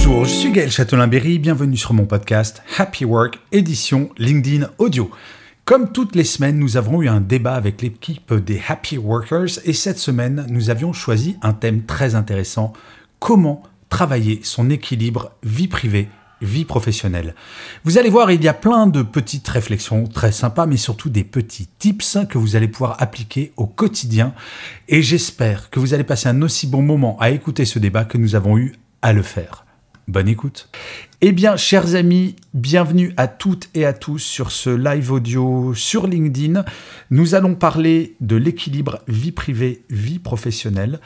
Bonjour, je suis Gaël Châtelain-Berry, bienvenue sur mon podcast Happy Work, édition LinkedIn Audio. Comme toutes les semaines, nous avons eu un débat avec l'équipe des Happy Workers et cette semaine, nous avions choisi un thème très intéressant, comment travailler son équilibre vie privée vie professionnelle. Vous allez voir, il y a plein de petites réflexions très sympas, mais surtout des petits tips que vous allez pouvoir appliquer au quotidien. Et j'espère que vous allez passer un aussi bon moment à écouter ce débat que nous avons eu à le faire. Bonne écoute. Eh bien, chers amis, bienvenue à toutes et à tous sur ce live audio sur LinkedIn. Nous allons parler de l'équilibre vie privée, vie professionnelle.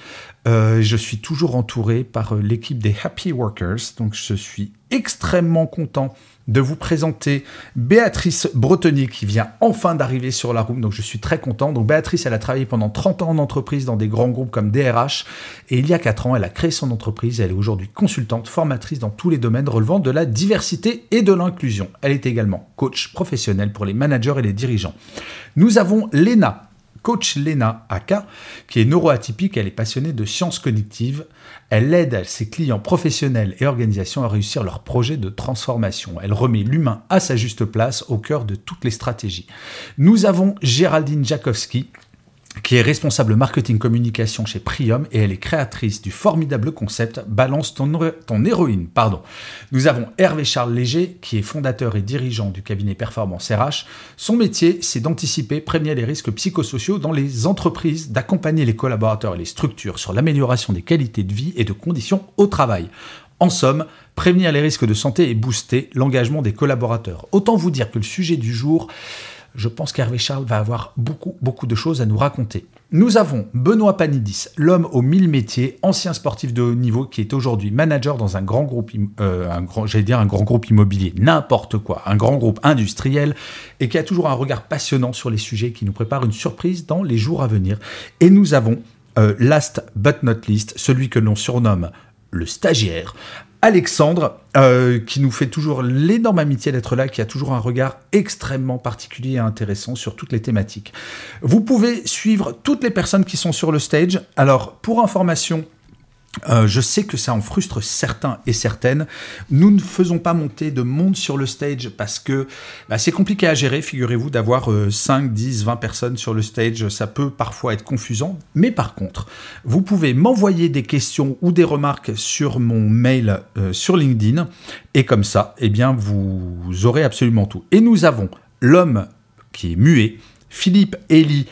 Euh, je suis toujours entouré par euh, l'équipe des Happy Workers, donc je suis extrêmement content de vous présenter Béatrice Bretonnier qui vient enfin d'arriver sur la room. Donc je suis très content. Donc Béatrice, elle a travaillé pendant 30 ans en entreprise dans des grands groupes comme DRH. Et il y a 4 ans, elle a créé son entreprise. Elle est aujourd'hui consultante, formatrice dans tous les domaines relevant de la diversité et de l'inclusion. Elle est également coach professionnel pour les managers et les dirigeants. Nous avons Léna coach Lena Aka, qui est neuroatypique, elle est passionnée de sciences cognitives. Elle aide ses clients professionnels et organisations à réussir leurs projets de transformation. Elle remet l'humain à sa juste place au cœur de toutes les stratégies. Nous avons Géraldine Jakowski, qui est responsable marketing communication chez Prium et elle est créatrice du formidable concept Balance ton, héroïne. Pardon. Nous avons Hervé Charles Léger qui est fondateur et dirigeant du cabinet Performance RH. Son métier, c'est d'anticiper, prévenir les risques psychosociaux dans les entreprises, d'accompagner les collaborateurs et les structures sur l'amélioration des qualités de vie et de conditions au travail. En somme, prévenir les risques de santé et booster l'engagement des collaborateurs. Autant vous dire que le sujet du jour, je pense qu'Hervé Charles va avoir beaucoup, beaucoup de choses à nous raconter. Nous avons Benoît Panidis, l'homme aux mille métiers, ancien sportif de haut niveau qui est aujourd'hui manager dans un grand groupe, euh, un grand, j'allais dire un grand groupe immobilier, n'importe quoi, un grand groupe industriel et qui a toujours un regard passionnant sur les sujets qui nous prépare une surprise dans les jours à venir. Et nous avons euh, last but not least, celui que l'on surnomme le stagiaire, Alexandre, euh, qui nous fait toujours l'énorme amitié d'être là, qui a toujours un regard extrêmement particulier et intéressant sur toutes les thématiques. Vous pouvez suivre toutes les personnes qui sont sur le stage. Alors, pour information, euh, je sais que ça en frustre certains et certaines. Nous ne faisons pas monter de monde sur le stage parce que bah, c'est compliqué à gérer, figurez-vous, d'avoir 5, 10, 20 personnes sur le stage. Ça peut parfois être confusant. Mais par contre, vous pouvez m'envoyer des questions ou des remarques sur mon mail euh, sur LinkedIn. Et comme ça, eh bien, vous aurez absolument tout. Et nous avons l'homme qui est muet, Philippe Elie,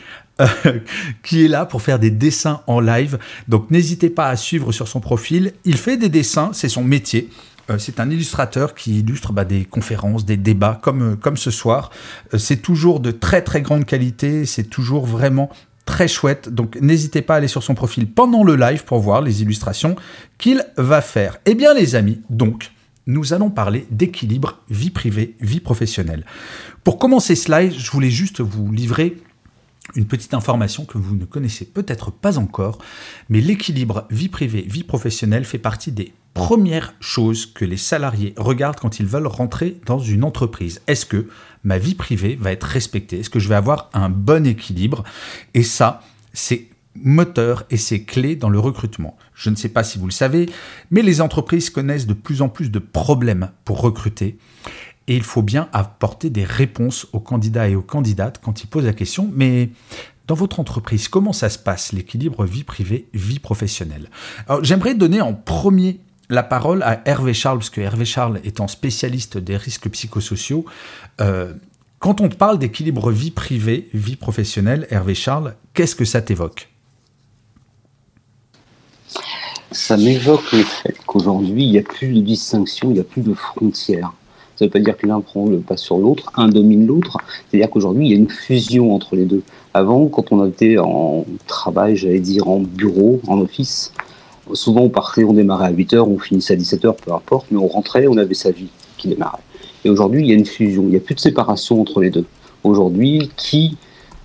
qui est là pour faire des dessins en live. Donc n'hésitez pas à suivre sur son profil. Il fait des dessins, c'est son métier. Euh, c'est un illustrateur qui illustre bah, des conférences, des débats comme, euh, comme ce soir. Euh, c'est toujours de très très grande qualité, c'est toujours vraiment très chouette. Donc n'hésitez pas à aller sur son profil pendant le live pour voir les illustrations qu'il va faire. Eh bien les amis, donc nous allons parler d'équilibre vie privée, vie professionnelle. Pour commencer ce live, je voulais juste vous livrer une petite information que vous ne connaissez peut-être pas encore, mais l'équilibre vie privée, vie professionnelle fait partie des premières choses que les salariés regardent quand ils veulent rentrer dans une entreprise. Est-ce que ma vie privée va être respectée? Est-ce que je vais avoir un bon équilibre? Et ça, c'est moteur et c'est clé dans le recrutement. Je ne sais pas si vous le savez, mais les entreprises connaissent de plus en plus de problèmes pour recruter et il faut bien apporter des réponses aux candidats et aux candidates quand ils posent la question. Mais dans votre entreprise, comment ça se passe, l'équilibre vie privée, vie professionnelle? J'aimerais donner en premier la parole à Hervé Charles, parce que Hervé Charles étant spécialiste des risques psychosociaux, euh, quand on te parle d'équilibre vie privée, vie professionnelle, Hervé Charles, qu'est-ce que ça t'évoque? Ça m'évoque le fait qu'aujourd'hui, il n'y a plus de distinction, il n'y a plus de frontières. Ça ne veut pas dire que l'un prend le pas sur l'autre, un domine l'autre. C'est-à-dire qu'aujourd'hui, il y a une fusion entre les deux. Avant, quand on était en travail, j'allais dire en bureau, en office, souvent on partait, on démarrait à 8h, on finissait à 17h, peu importe, mais on rentrait, on avait sa vie qui démarrait. Et aujourd'hui, il y a une fusion, il n'y a plus de séparation entre les deux. Aujourd'hui, qui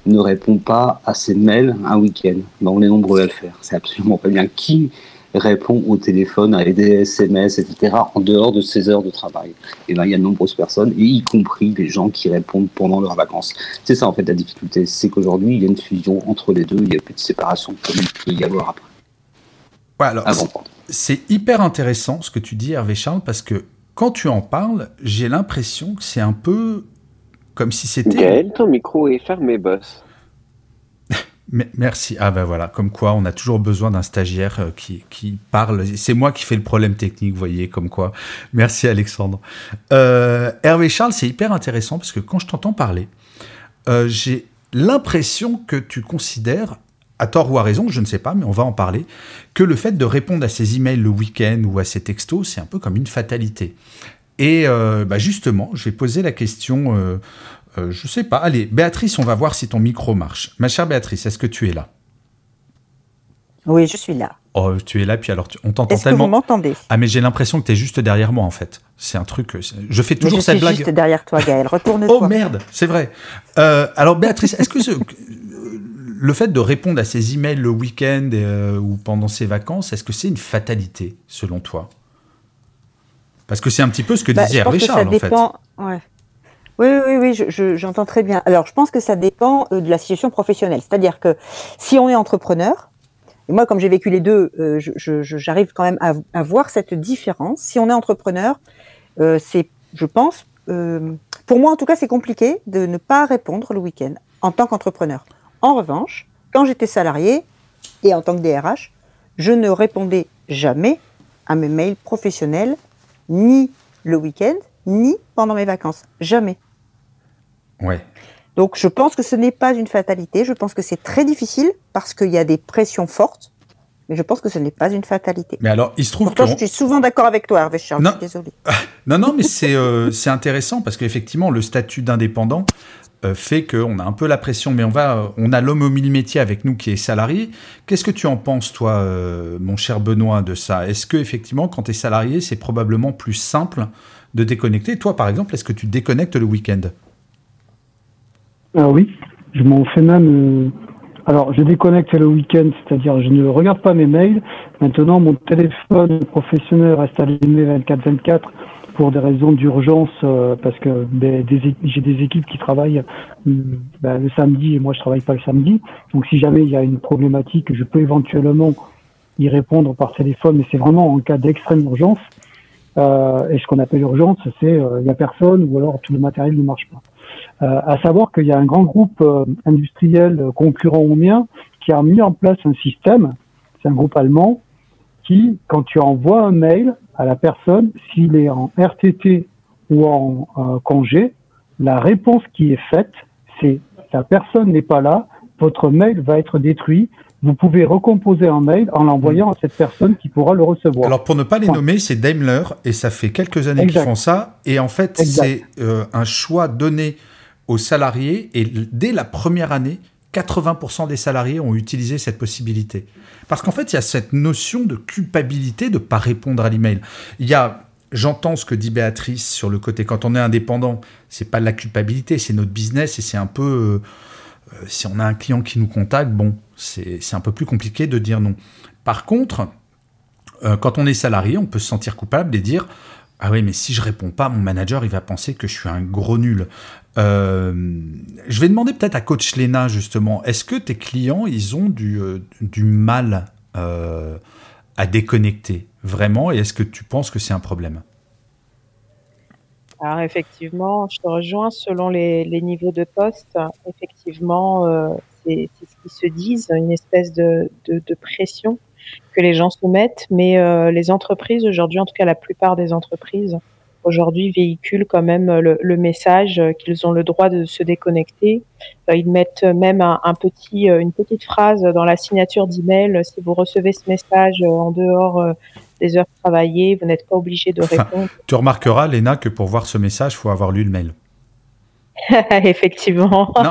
ne répond pas à ses mails un week-end? Ben, On est nombreux à le faire, c'est absolument pas bien. Qui répond au téléphone, à des SMS, etc., en dehors de ses heures de travail. Et ben, il y a de nombreuses personnes, et y compris des gens qui répondent pendant leurs vacances. C'est ça, en fait, la difficulté. C'est qu'aujourd'hui, il y a une fusion entre les deux, il n'y a plus de séparation comme il peut y avoir après. Ouais, alors, c'est hyper intéressant ce que tu dis, Hervé Charles, parce que quand tu en parles, j'ai l'impression que c'est un peu comme si c'était. Gaël, ton micro est fermé, boss. Merci. Ah ben voilà, comme quoi on a toujours besoin d'un stagiaire euh, qui, qui parle. C'est moi qui fais le problème technique, vous voyez, comme quoi. Merci Alexandre. Euh, Hervé Charles, c'est hyper intéressant parce que quand je t'entends parler, euh, j'ai l'impression que tu considères, à tort ou à raison, je ne sais pas, mais on va en parler, que le fait de répondre à ces emails le week-end ou à ces textos, c'est un peu comme une fatalité. Et bah justement, je vais poser la question euh, je sais pas. Allez, Béatrice, on va voir si ton micro marche. Ma chère Béatrice, est-ce que tu es là? Oui, je suis là. Oh, tu es là, puis alors on t'entend tellement. Que vous m'entendez? Ah, mais j'ai l'impression que tu es juste derrière moi, en fait. C'est un truc. Euh, je fais toujours cette blague. Je suis juste derrière toi, Gaël. Retourne-toi. oh merde, c'est vrai. Euh, alors, Béatrice, est-ce que le fait de répondre à ces emails le week-end ou pendant ses vacances, est-ce que c'est une fatalité, selon toi? Parce que c'est un petit peu ce que bah, disait Charles, en fait. Ouais. Oui, oui, oui, j'entends très bien. Alors, je pense que ça dépend euh, de la situation professionnelle. C'est-à-dire que si on est entrepreneur, et moi, comme j'ai vécu les deux, euh, j'arrive quand même à, voir cette différence. Si on est entrepreneur, euh, c'est, je pense, pour moi en tout cas, c'est compliqué de ne pas répondre le week-end en tant qu'entrepreneur. En revanche, quand j'étais salarié et en tant que DRH, je ne répondais jamais à mes mails professionnels, ni le week-end, ni pendant mes vacances. Jamais. Ouais. Donc je pense que ce n'est pas une fatalité, je pense que c'est très difficile parce qu'il y a des pressions fortes, mais je pense que ce n'est pas une fatalité. Mais alors, il se trouve Pourtant, je suis souvent d'accord avec toi, Hervé Charles, non. désolé. non, non, mais euh, c'est intéressant parce qu'effectivement, le statut d'indépendant euh, fait qu'on a un peu la pression, mais on, va, on a l'homme au mille métier avec nous qui est salarié. Qu'est-ce que tu en penses, toi, euh, mon cher Benoît, de ça? Est-ce que effectivement, quand tu es salarié, c'est probablement plus simple de déconnecter? Toi, par exemple, est-ce que tu déconnectes le week-end? Ah oui, je m'en fais même. Euh, alors, je déconnecte le week-end, c'est-à-dire je ne regarde pas mes mails. Maintenant, mon téléphone professionnel reste allumé 24-24 pour des raisons d'urgence, euh, parce que j'ai des équipes qui travaillent euh, ben, le samedi et moi je travaille pas le samedi. Donc, si jamais il y a une problématique, je peux éventuellement y répondre par téléphone, mais c'est vraiment en cas d'extrême urgence. et ce qu'on appelle urgence, c'est il n'y a personne ou alors tout le matériel ne marche pas. Euh, à savoir qu'il y a un grand groupe euh, industriel euh, concurrent au mien qui a mis en place un système, c'est un groupe allemand, qui, quand tu envoies un mail à la personne, s'il est en RTT ou en congé, la réponse qui est faite, c'est la personne n'est pas là, votre mail va être détruit. Vous pouvez recomposer un mail en l'envoyant à cette personne qui pourra le recevoir. Alors pour ne pas les nommer, c'est Daimler et ça fait quelques années qu'ils font ça. Et en fait, c'est un choix donné aux salariés et dès la première année, 80% des salariés ont utilisé cette possibilité. Parce qu'en fait, il y a cette notion de culpabilité de ne pas répondre à l'email. Il y a J'entends ce que dit Béatrice sur le côté quand on est indépendant, c'est pas de la culpabilité, c'est notre business et c'est un peu euh, si on a un client qui nous contacte, bon, c'est un peu plus compliqué de dire non. Par contre, euh, quand on est salarié, on peut se sentir coupable et dire ah oui, mais si je réponds pas, mon manager, il va penser que je suis un gros nul. Euh, je vais demander peut-être à Coach Lena, justement, est-ce que tes clients, ils ont du, euh, du mal à déconnecter, vraiment, et est-ce que tu penses que c'est un problème? Alors effectivement, je te rejoins selon les, les niveaux de poste. Effectivement, c'est ce qu'ils se disent, une espèce de, de, de pression que les gens soumettent, mais euh, les entreprises aujourd'hui, en tout cas la plupart des entreprises, aujourd'hui véhiculent quand même le, message qu'ils ont le droit de se déconnecter. Ils mettent même un, petit, une petite phrase dans la signature d'email. Si vous recevez ce message en dehors des heures travaillées, vous n'êtes pas obligé de répondre. tu remarqueras, Léna, que pour voir ce message, il faut avoir lu le mail. Effectivement.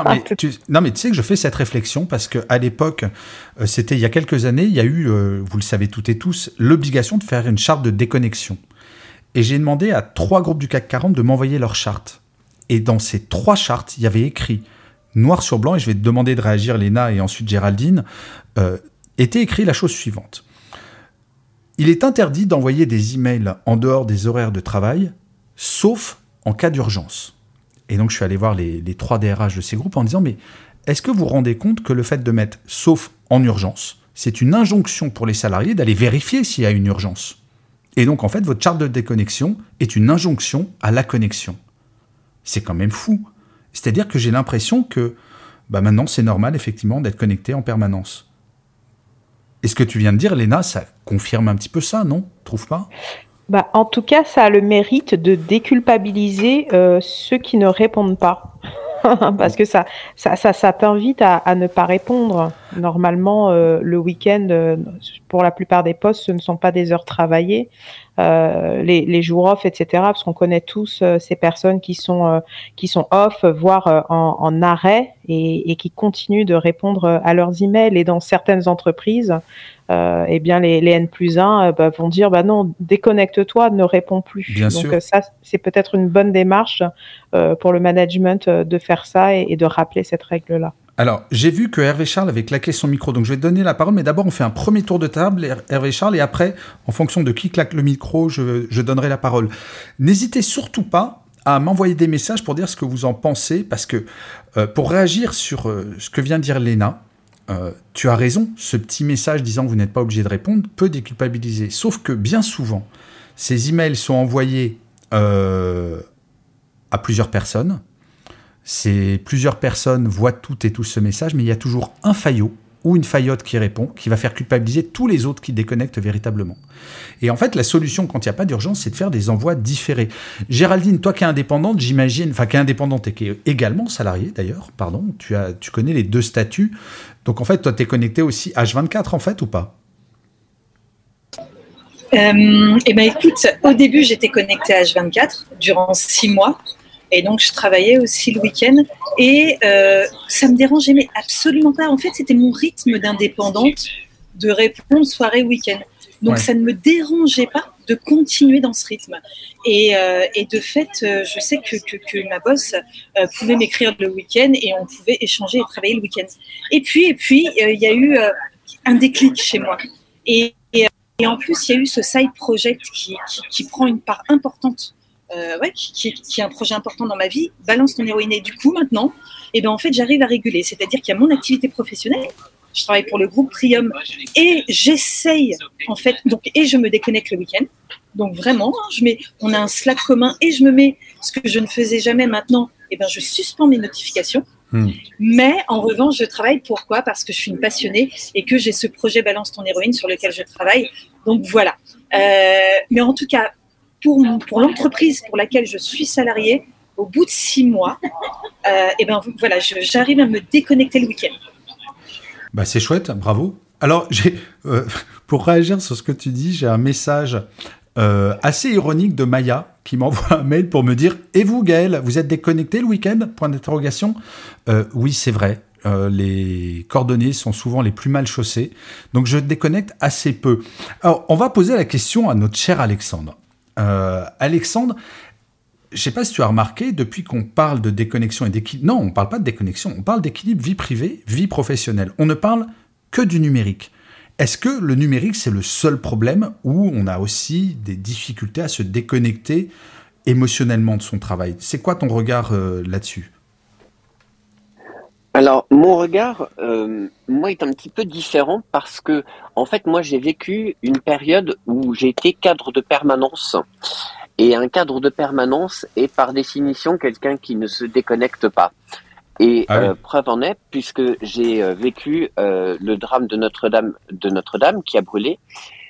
Non mais, tu, sais que je fais cette réflexion parce qu'à l'époque, euh, c'était il y a quelques années, il y a eu, euh, vous le savez toutes et tous, l'obligation de faire une charte de déconnexion. Et j'ai demandé à trois groupes du CAC 40 de m'envoyer leur charte. Et dans ces trois chartes, il y avait écrit noir sur blanc, et je vais te demander de réagir, Léna, et ensuite Géraldine, euh, était écrit la chose suivante. Il est interdit d'envoyer des emails en dehors des horaires de travail, sauf en cas d'urgence. Et donc, je suis allé voir les, trois DRH de ces groupes en disant, mais est-ce que vous vous rendez compte que le fait de mettre sauf en urgence, c'est une injonction pour les salariés d'aller vérifier s'il y a une urgence? Et donc, en fait, votre charte de déconnexion est une injonction à la connexion. C'est quand même fou. C'est-à-dire que j'ai l'impression que bah maintenant, c'est normal, effectivement, d'être connecté en permanence. Et ce que tu viens de dire, Léna, ça confirme un petit peu ça, non? Trouve pas? Bah, en tout cas, ça a le mérite de déculpabiliser euh, ceux qui ne répondent pas. Parce que ça, ça, ça, ça t'invite à, à, ne pas répondre. Normalement, euh, le week-end, euh, pour la plupart des postes, ce ne sont pas des heures travaillées. Euh, les, les, jours off, etc. Parce qu'on connaît tous euh, ces personnes qui sont qui sont off, voire en, en, arrêt, et, et, qui continuent de répondre à leurs emails. Et dans certaines entreprises, eh bien les, les, N plus 1 euh, bah, vont dire bah non, déconnecte-toi, ne réponds plus. Bien Donc euh, ça, c'est peut-être une bonne démarche pour le management de faire ça et, de rappeler cette règle-là. Alors, j'ai vu que Hervé Charles avait claqué son micro, donc je vais te donner la parole, mais d'abord on fait un premier tour de table, Hervé Charles, et après, en fonction de qui claque le micro, je, je donnerai la parole. N'hésitez surtout pas à m'envoyer des messages pour dire ce que vous en pensez, parce que pour réagir sur ce que vient de dire Léna, euh, tu as raison, ce petit message disant que vous n'êtes pas obligé de répondre peut déculpabiliser. Sauf que bien souvent, ces emails sont envoyés euh, à plusieurs personnes. Ces plusieurs personnes voient toutes et tous ce message, mais il y a toujours un faillot ou une faillotte qui répond, qui va faire culpabiliser tous les autres qui déconnectent véritablement. Et en fait, la solution quand il n'y a pas d'urgence, c'est de faire des envois différés. Géraldine, toi qui es indépendante, j'imagine, enfin qui est indépendante et qui est également salariée d'ailleurs, pardon, tu, as, tu connais les deux statuts. Donc en fait, toi, tu es connecté aussi H24 en fait ou pas? Euh, eh ben écoute, au début j'étais connectée à H24 durant six mois et donc, je travaillais aussi le week-end. Et euh, ça me dérangeait mais absolument pas. En fait, c'était mon rythme d'indépendante de répondre soirée, week-end. Donc, ça ne me dérangeait pas de continuer dans ce rythme. Et, euh, et de fait, euh, je sais que, que, que ma boss euh, pouvait m'écrire le week-end et on pouvait échanger et travailler le week-end. Et puis, et puis, il y a eu un déclic chez moi. Et, et, et, en plus, il y a eu ce side project qui, qui, qui prend une part importante euh, ouais, qui, qui, est un projet important dans ma vie, balance ton héroïne. Et du coup, maintenant, et eh ben, en fait, j'arrive à réguler. C'est-à-dire qu'il y a mon activité professionnelle. Je travaille pour le groupe Prium et j'essaye, en fait, donc, et je me déconnecte le week-end. Donc vraiment, hein, je mets, on a un Slack commun et je me mets ce que je ne faisais jamais maintenant. Et eh ben, je suspends mes notifications. Hmm. Mais en revanche, je travaille. Pourquoi? Parce que je suis une passionnée et que j'ai ce projet Balance ton héroïne sur lequel je travaille. Donc voilà. Euh, mais en tout cas, pour, l'entreprise pour laquelle je suis salariée, au bout de six mois, euh, et ben voilà, j'arrive à me déconnecter le week-end. Bah c'est chouette, bravo. Alors, euh, pour réagir sur ce que tu dis, j'ai un message euh, assez ironique de Maya qui m'envoie un mail pour me dire Et vous, Gaël, vous êtes déconnecté le week-end? Point d'interrogation. Oui, c'est vrai. les coordonnées sont souvent les plus mal chaussées, donc je déconnecte assez peu. Alors, on va poser la question à notre cher Alexandre. Euh, Alexandre, je ne sais pas si tu as remarqué, depuis qu'on parle de déconnexion et d'équilibre, non, on ne parle pas de déconnexion, on parle d'équilibre vie privée, vie professionnelle. On ne parle que du numérique. Est-ce que le numérique, c'est le seul problème où on a aussi des difficultés à se déconnecter émotionnellement de son travail? C'est quoi ton regard euh, là-dessus? Alors, mon regard, euh, moi, est un petit peu différent parce que, en fait, moi, j'ai vécu une période où j'ai été cadre de permanence. Et un cadre de permanence est par définition quelqu'un qui ne se déconnecte pas. Et ah euh, preuve en est, puisque j'ai euh, vécu le drame de Notre-Dame, de Notre-Dame qui a brûlé,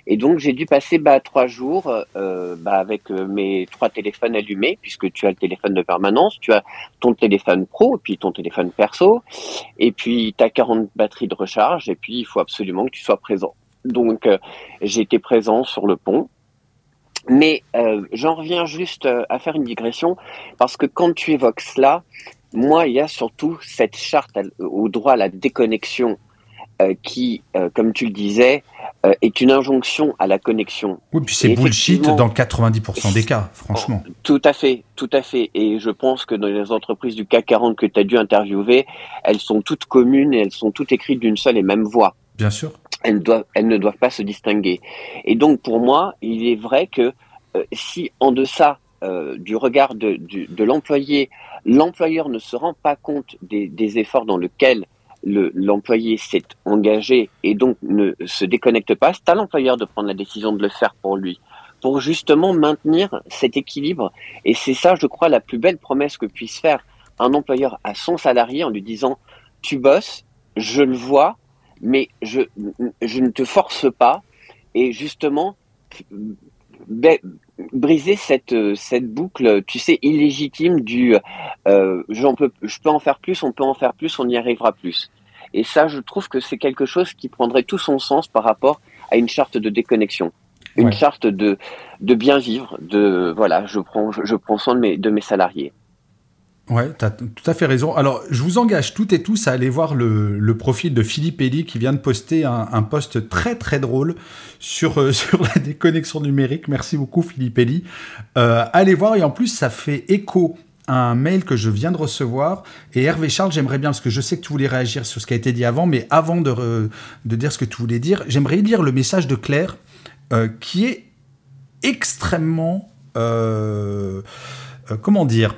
Et donc j'ai dû passer bah, trois jours euh, bah, avec euh, mes trois téléphones allumés, puisque tu as le téléphone de permanence, tu as ton téléphone pro, puis ton téléphone perso, et puis tu as 40 batteries de recharge, et puis il faut absolument que tu sois présent. Donc euh, été présent sur le pont. Mais j'en reviens juste à faire une digression, parce que quand tu évoques cela, moi, il y a surtout cette charte au droit à la déconnexion euh, qui, euh, comme tu le disais, euh, est une injonction à la connexion. Oui, puis c'est bullshit dans 90% des cas, franchement. Tout à fait, tout à fait. Et je pense que dans les entreprises du CAC 40 que tu as dû interviewer, elles sont toutes communes et elles sont toutes écrites d'une seule et même voix. Bien sûr. Elles, doivent, elles ne doivent pas se distinguer. Et donc, pour moi, il est vrai que si en deçà du regard de, de l'employé, l'employeur ne se rend pas compte des, des efforts dans lesquels l'employé s'est engagé et donc ne se déconnecte pas, c'est à l'employeur de prendre la décision de le faire pour lui, pour justement maintenir cet équilibre. Et c'est ça, je crois, la plus belle promesse que puisse faire un employeur à son salarié en lui disant, tu bosses, je le vois, mais je, ne te force pas. Et justement, briser cette, cette boucle, tu sais, illégitime du euh, peux, je peux en faire plus, on peut en faire plus, on y arrivera plus. Et ça, je trouve que c'est quelque chose qui prendrait tout son sens par rapport à une charte de déconnexion, une charte de, de bien vivre, de voilà, je prends, je, prends soin de mes, de mes salariés. Ouais, tu as tout à fait raison. Alors, je vous engage toutes et tous à aller voir le, le profil de Philippe Elie qui vient de poster un, un post très très drôle sur, euh, sur la déconnexion numérique. Merci beaucoup Philippe Elie. Euh, allez voir et en plus ça fait écho un mail que je viens de recevoir. Et Hervé Charles, j'aimerais bien, parce que je sais que tu voulais réagir sur ce qui a été dit avant, mais avant de, dire ce que tu voulais dire, j'aimerais lire le message de Claire, euh, qui est extrêmement... Euh, euh, comment dire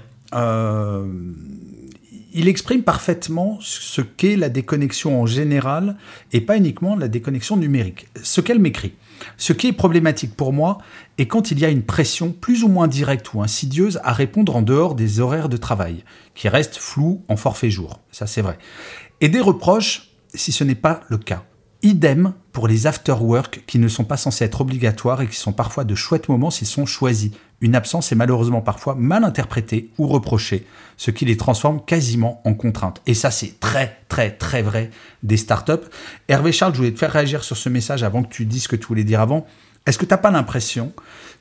il exprime parfaitement ce qu'est la déconnexion en général et pas uniquement la déconnexion numérique. Ce qu'elle m'écrit. Ce qui est problématique pour moi est quand il y a une pression plus ou moins directe ou insidieuse à répondre en dehors des horaires de travail, qui restent flous en forfait jour. Ça, c'est vrai. Et des reproches si ce n'est pas le cas. Idem pour les after-work qui ne sont pas censés être obligatoires et qui sont parfois de chouettes moments s'ils sont choisis. Une absence est malheureusement parfois mal interprétée ou reprochée, ce qui les transforme quasiment en contrainte. Et ça, c'est très, très, très vrai des startups. Hervé Charles, je voulais te faire réagir sur ce message avant que tu dises ce que tu voulais dire avant. Est-ce que tu n'as pas l'impression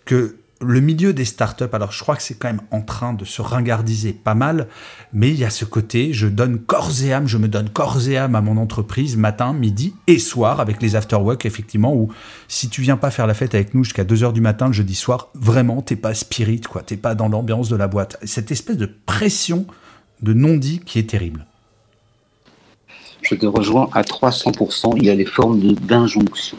que le milieu des startups, alors je crois que c'est quand même en train de se ringardiser pas mal, mais il y a ce côté, je donne corps et âme, je me donne corps et âme à mon entreprise matin, midi et soir avec les after-work, effectivement, où si tu viens pas faire la fête avec nous jusqu'à 2 heures du matin le jeudi soir, vraiment, t'es pas spirit, quoi, t'es pas dans l'ambiance de la boîte. Cette espèce de pression de non-dit qui est terrible. Je te rejoins à 300%, il y a des formes d'injonction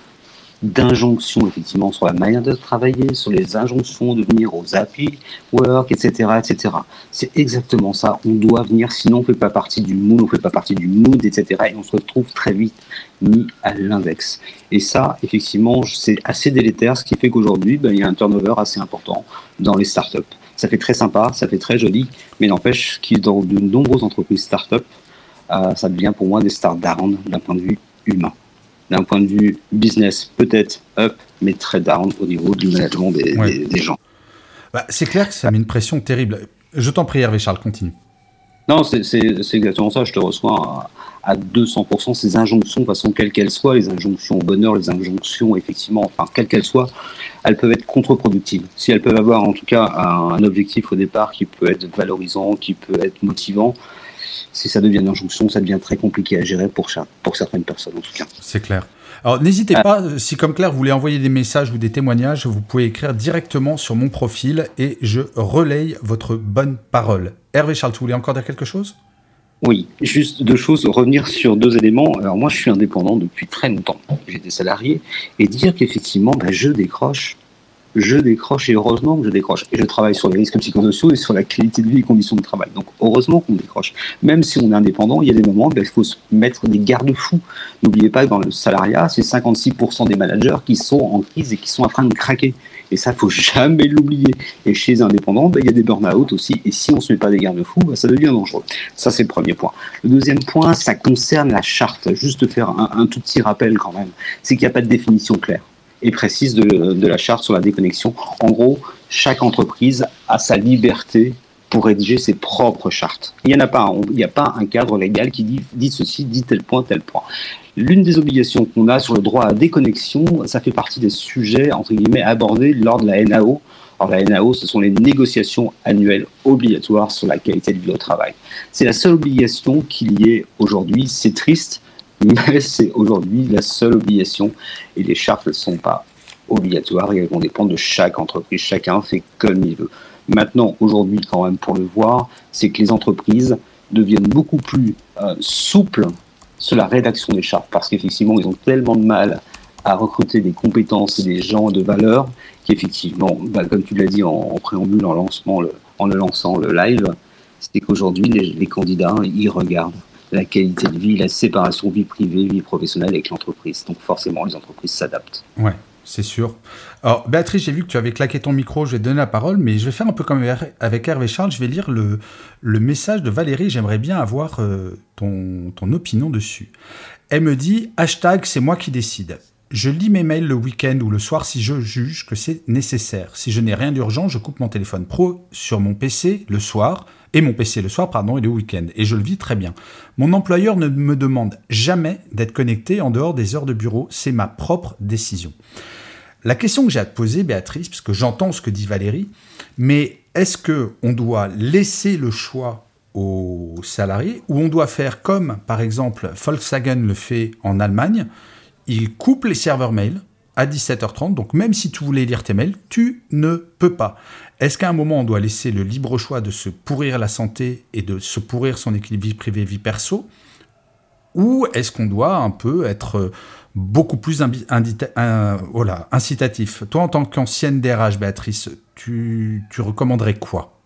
d'injonctions effectivement sur la manière de travailler, sur les injonctions de venir aux applis, work, etc., etc. C'est exactement ça. On doit venir, sinon on fait pas partie du mood, on fait pas partie du mood, etc. Et on se retrouve très vite mis à l'index. Et ça, effectivement, c'est assez délétère, ce qui fait qu'aujourd'hui, ben, il y a un turnover assez important dans les startups. Ça fait très sympa, ça fait très joli, mais n'empêche que dans de nombreuses entreprises startups, euh, ça devient pour moi des start down d'un point de vue humain d'un point de vue business, peut-être up, mais très down au niveau du management des, gens. Bah, c'est clair que ça met une pression terrible. Je t'en prie, Hervé Charles, continue. Non, c'est exactement ça. Je te reçois à, 200%. Ces injonctions, de façon quelle qu'elles soient, les injonctions au bonheur, les injonctions, effectivement, enfin, quelles qu'elles soient, elles peuvent être contre-productives. Si elles peuvent avoir, en tout cas, un, objectif au départ qui peut être valorisant, qui peut être motivant, si ça devient une injonction, ça devient très compliqué à gérer pour, pour certaines personnes en tout cas. C'est clair. Alors n'hésitez ah. pas, si comme Claire vous voulez envoyer des messages ou des témoignages, vous pouvez écrire directement sur mon profil et je relaye votre bonne parole. Hervé Charles, tu voulais encore dire quelque chose? Oui, juste deux choses, revenir sur deux éléments. Alors moi, je suis indépendant depuis très longtemps. J'étais salarié et dire qu'effectivement, bah, je décroche je décroche et heureusement que je décroche. Et je travaille sur les risques psychosociaux et sur la qualité de vie et les conditions de travail. Donc heureusement qu'on décroche. Même si on est indépendant, il y a des moments où ben, il faut se mettre des garde-fous. N'oubliez pas que dans le salariat, c'est 56% des managers qui sont en crise et qui sont en train de craquer. Et ça, faut jamais l'oublier. Et chez les indépendants, ben, il y a des burn-out aussi. Et si on ne se met pas des garde-fous, ben, ça devient dangereux. Ça, c'est le premier point. Le deuxième point, ça concerne la charte. Juste faire un tout petit rappel quand même. C'est qu'il n'y a pas de définition claire et précise de, la charte sur la déconnexion. En gros, chaque entreprise a sa liberté pour rédiger ses propres chartes. Il n'y en a pas, il n'y a pas un cadre légal qui dit, dit ceci, dit tel point, tel point. L'une des obligations qu'on a sur le droit à déconnexion, ça fait partie des sujets, entre guillemets, abordés lors de la NAO. Alors la NAO, ce sont les négociations annuelles obligatoires sur la qualité de vie au travail. C'est la seule obligation qu'il y ait aujourd'hui. C'est triste, mais c'est aujourd'hui la seule obligation. Et les chartes ne sont pas obligatoires et elles vont dépendre de chaque entreprise. Chacun fait comme il veut. Maintenant, aujourd'hui, quand même, pour le voir, c'est que les entreprises deviennent beaucoup plus euh, souples sur la rédaction des chartes, parce qu'effectivement, ils ont tellement de mal à recruter des compétences et des gens de valeur qu'effectivement, bah, comme tu l'as dit en, préambule, en, lancement, en le lançant le live, c'est qu'aujourd'hui, les, candidats, ils regardent la qualité de vie, la séparation vie privée, vie professionnelle avec l'entreprise. Donc forcément, les entreprises s'adaptent. Ouais, c'est sûr. Alors, Béatrice, j'ai vu que tu avais claqué ton micro, je vais te donner la parole, mais je vais faire un peu comme avec Hervé Charles, je vais lire le, message de Valérie, j'aimerais bien avoir euh, ton, ton opinion dessus. Elle me dit, hashtag, c'est moi qui décide. Je lis mes mails le week-end ou le soir si je juge que c'est nécessaire. Si je n'ai rien d'urgent, je coupe mon téléphone pro sur mon PC le soir, et mon PC le soir, pardon, et le week-end. Et je le vis très bien. Mon employeur ne me demande jamais d'être connecté en dehors des heures de bureau. C'est ma propre décision. La question que j'ai à te poser, Béatrice, parce que j'entends ce que dit Valérie, mais est-ce que on doit laisser le choix aux salariés ou on doit faire comme, par exemple, Volkswagen le fait en Allemagne, il coupe les serveurs mail à 17h30, donc même si tu voulais lire tes mails, tu ne peux pas. Est-ce qu'à un moment, on doit laisser le libre choix de se pourrir la santé et de se pourrir son équilibre vie privée, vie perso? Ou est-ce qu'on doit un peu être beaucoup plus voilà, incitatif? Toi, en tant qu'ancienne DRH, Béatrice, tu, tu recommanderais quoi?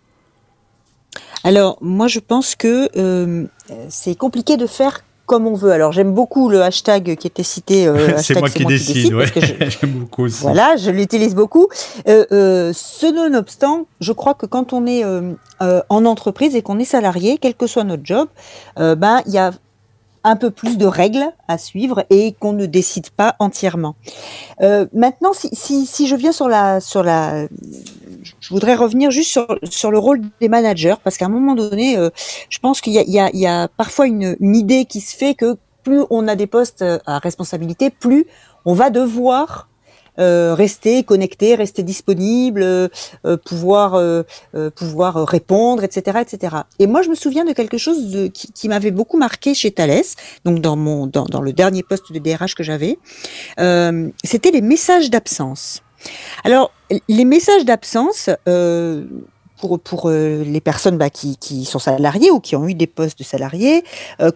Alors, moi, je pense que euh, c'est compliqué de faire comme on veut. Alors, j'aime beaucoup le hashtag qui était cité. Euh, c'est moi, qui, décide, j'aime beaucoup aussi. Voilà, je l'utilise beaucoup. Euh, euh, ce nonobstant, je crois que quand on est en entreprise et qu'on est salarié, quel que soit notre job, ben, il y a un peu plus de règles à suivre et qu'on ne décide pas entièrement. maintenant, si, si, si, je viens sur la, sur la, je voudrais revenir juste sur, sur le rôle des managers parce qu'à un moment donné, je pense qu'il y y, y a parfois une, une idée qui se fait que plus on a des postes à responsabilité, plus on va devoir euh, rester connecté, rester disponible, euh, pouvoir euh, pouvoir répondre, etc., etc. Et moi, je me souviens de quelque chose de, qui, qui m'avait beaucoup marqué chez Thales, donc dans mon dans, dans le dernier poste de DRH que j'avais, c'était les messages d'absence. Alors, les messages d'absence. pour, pour les personnes bah, qui, qui, sont salariées ou qui ont eu des postes de salariés,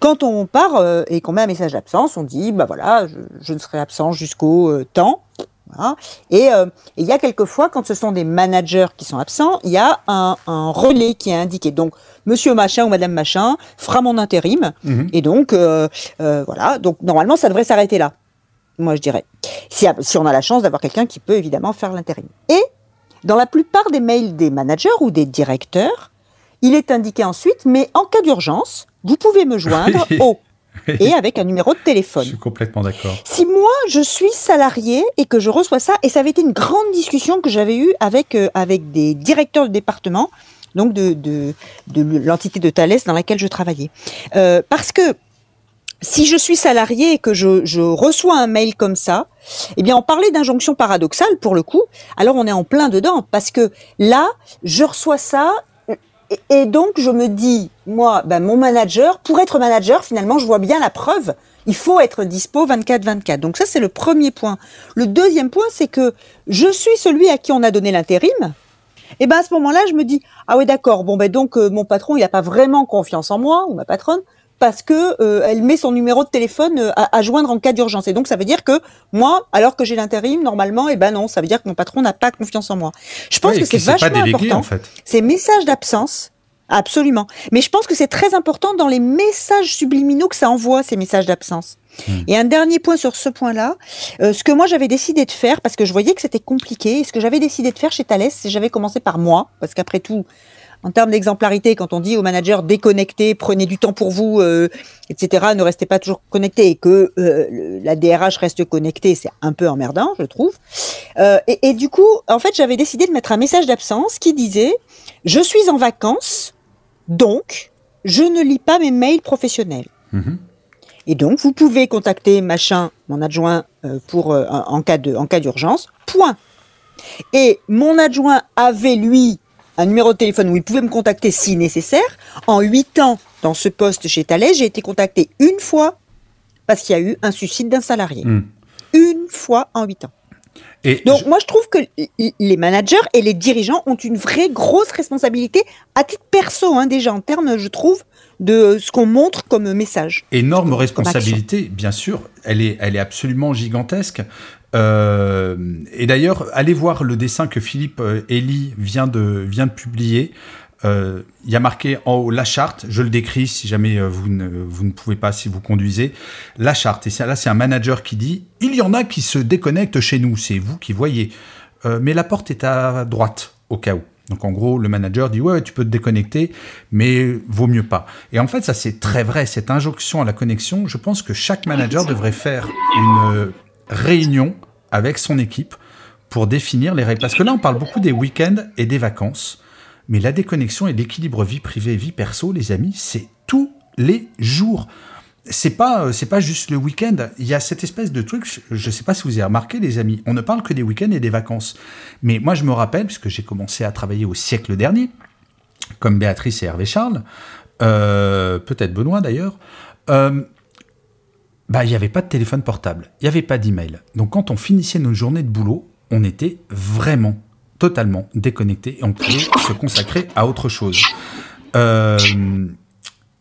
quand on part et qu'on met un message d'absence, on dit bah voilà, je, je ne serai absent jusqu'au temps. Et euh, il y a quelquefois, quand ce sont des managers qui sont absents, il y a un, relais qui est indiqué. Donc, Monsieur Machin ou Madame Machin fera mon intérim. Mhm. Et donc, euh, euh, voilà. Donc, normalement, ça devrait s'arrêter là. Moi, je dirais. Si, si on a la chance d'avoir quelqu'un qui peut évidemment faire l'intérim. Et dans la plupart des mails des managers ou des directeurs, il est indiqué ensuite, mais en cas d'urgence, vous pouvez me joindre au et avec un numéro de téléphone. Je suis complètement d'accord. Si moi, je suis salarié et que je reçois ça, et ça avait été une grande discussion que j'avais eue avec, euh, avec des directeurs de département, donc de, de, de l'entité de Thales dans laquelle je travaillais. Euh, parce que si je suis salarié et que je, je, reçois un mail comme ça, eh bien, on parlait d'injonction paradoxale pour le coup. Alors, on est en plein dedans parce que là, je reçois ça et, donc, je me dis, moi, ben, mon manager, pour être manager, finalement, je vois bien la preuve. Il faut être dispo 24-24. Donc ça, c'est le premier point. Le deuxième point, c'est que je suis celui à qui on a donné l'intérim. Et ben à ce moment-là, je me dis, ah oui, d'accord, bon, ben donc, euh, mon patron, il n'a pas vraiment confiance en moi, ou ma patronne, parce que euh, elle met son numéro de téléphone euh, à, joindre en cas d'urgence. Et donc ça veut dire que moi, alors que j'ai l'intérim, normalement, et eh ben non, ça veut dire que mon patron n'a pas confiance en moi. Je pense que c'est vachement important. En fait. Ces messages d'absence. Absolument. Mais je pense que c'est très important dans les messages subliminaux que ça envoie, ces messages d'absence. Hmm. Et un dernier point sur ce point-là, euh, ce que moi j'avais décidé de faire, parce que je voyais que c'était compliqué, ce que j'avais décidé de faire chez Thales, c'est j'avais commencé par moi, parce qu'après tout, en termes d'exemplarité, quand on dit aux managers déconnectez, prenez du temps pour vous, euh, etc., ne restez pas toujours connectés, et que euh, la DRH reste connectée, c'est un peu emmerdant, je trouve. Euh, et, et, du coup, en fait, j'avais décidé de mettre un message d'absence qui disait je suis en vacances, donc je ne lis pas mes mails professionnels. Mhm. Et donc, vous pouvez contacter machin, mon adjoint, euh, pour en cas d'urgence. Point. Et mon adjoint avait lui un numéro de téléphone où il pouvait me contacter si nécessaire. En huit ans dans ce poste chez Thales, j'ai été contacté une fois parce qu'il y a eu un suicide d'un salarié. Mm. Une fois en huit ans. Et Donc je- moi je trouve que les managers et les dirigeants ont une vraie grosse responsabilité à titre perso hein, déjà en termes je trouve de ce qu'on montre comme message. énorme responsabilité, bien sûr, elle est, elle est absolument gigantesque. Euh, et d'ailleurs, allez voir le dessin que Philippe euh, Elie vient de, vient de publier. Euh, il y a marqué en haut la charte, je le décris si jamais vous ne, vous ne pouvez pas, si vous conduisez. La charte, et là c'est un manager qui dit, il y en a qui se déconnectent chez nous, c'est vous qui voyez. Euh, mais la porte est à droite, au cas où. Donc en gros, le manager dit ouais, tu peux te déconnecter, mais vaut mieux pas. Et en fait, ça c'est très vrai, cette injonction à la connexion. Je pense que chaque manager devrait faire une réunion avec son équipe pour définir les règles. Parce que là, on parle beaucoup des week-ends et des vacances, mais la déconnexion et l'équilibre vie privée vie perso, les amis, c'est tous les jours. C'est pas euh, c'est pas juste le week-end. Il y a cette espèce de truc. je- Je sais pas si vous avez remarqué, les amis. On ne parle que des week-ends et des vacances. Mais moi, je me rappelle, puisque j'ai commencé à travailler au siècle dernier, comme Béatrice et Hervé Charles, euh, peut-être Benoît d'ailleurs, euh, bah, il n'y avait pas de téléphone portable, il n'y avait pas d'email. Donc quand on finissait nos journées de boulot, on était vraiment, totalement déconnecté et on pouvait se consacrer à autre chose. Euh,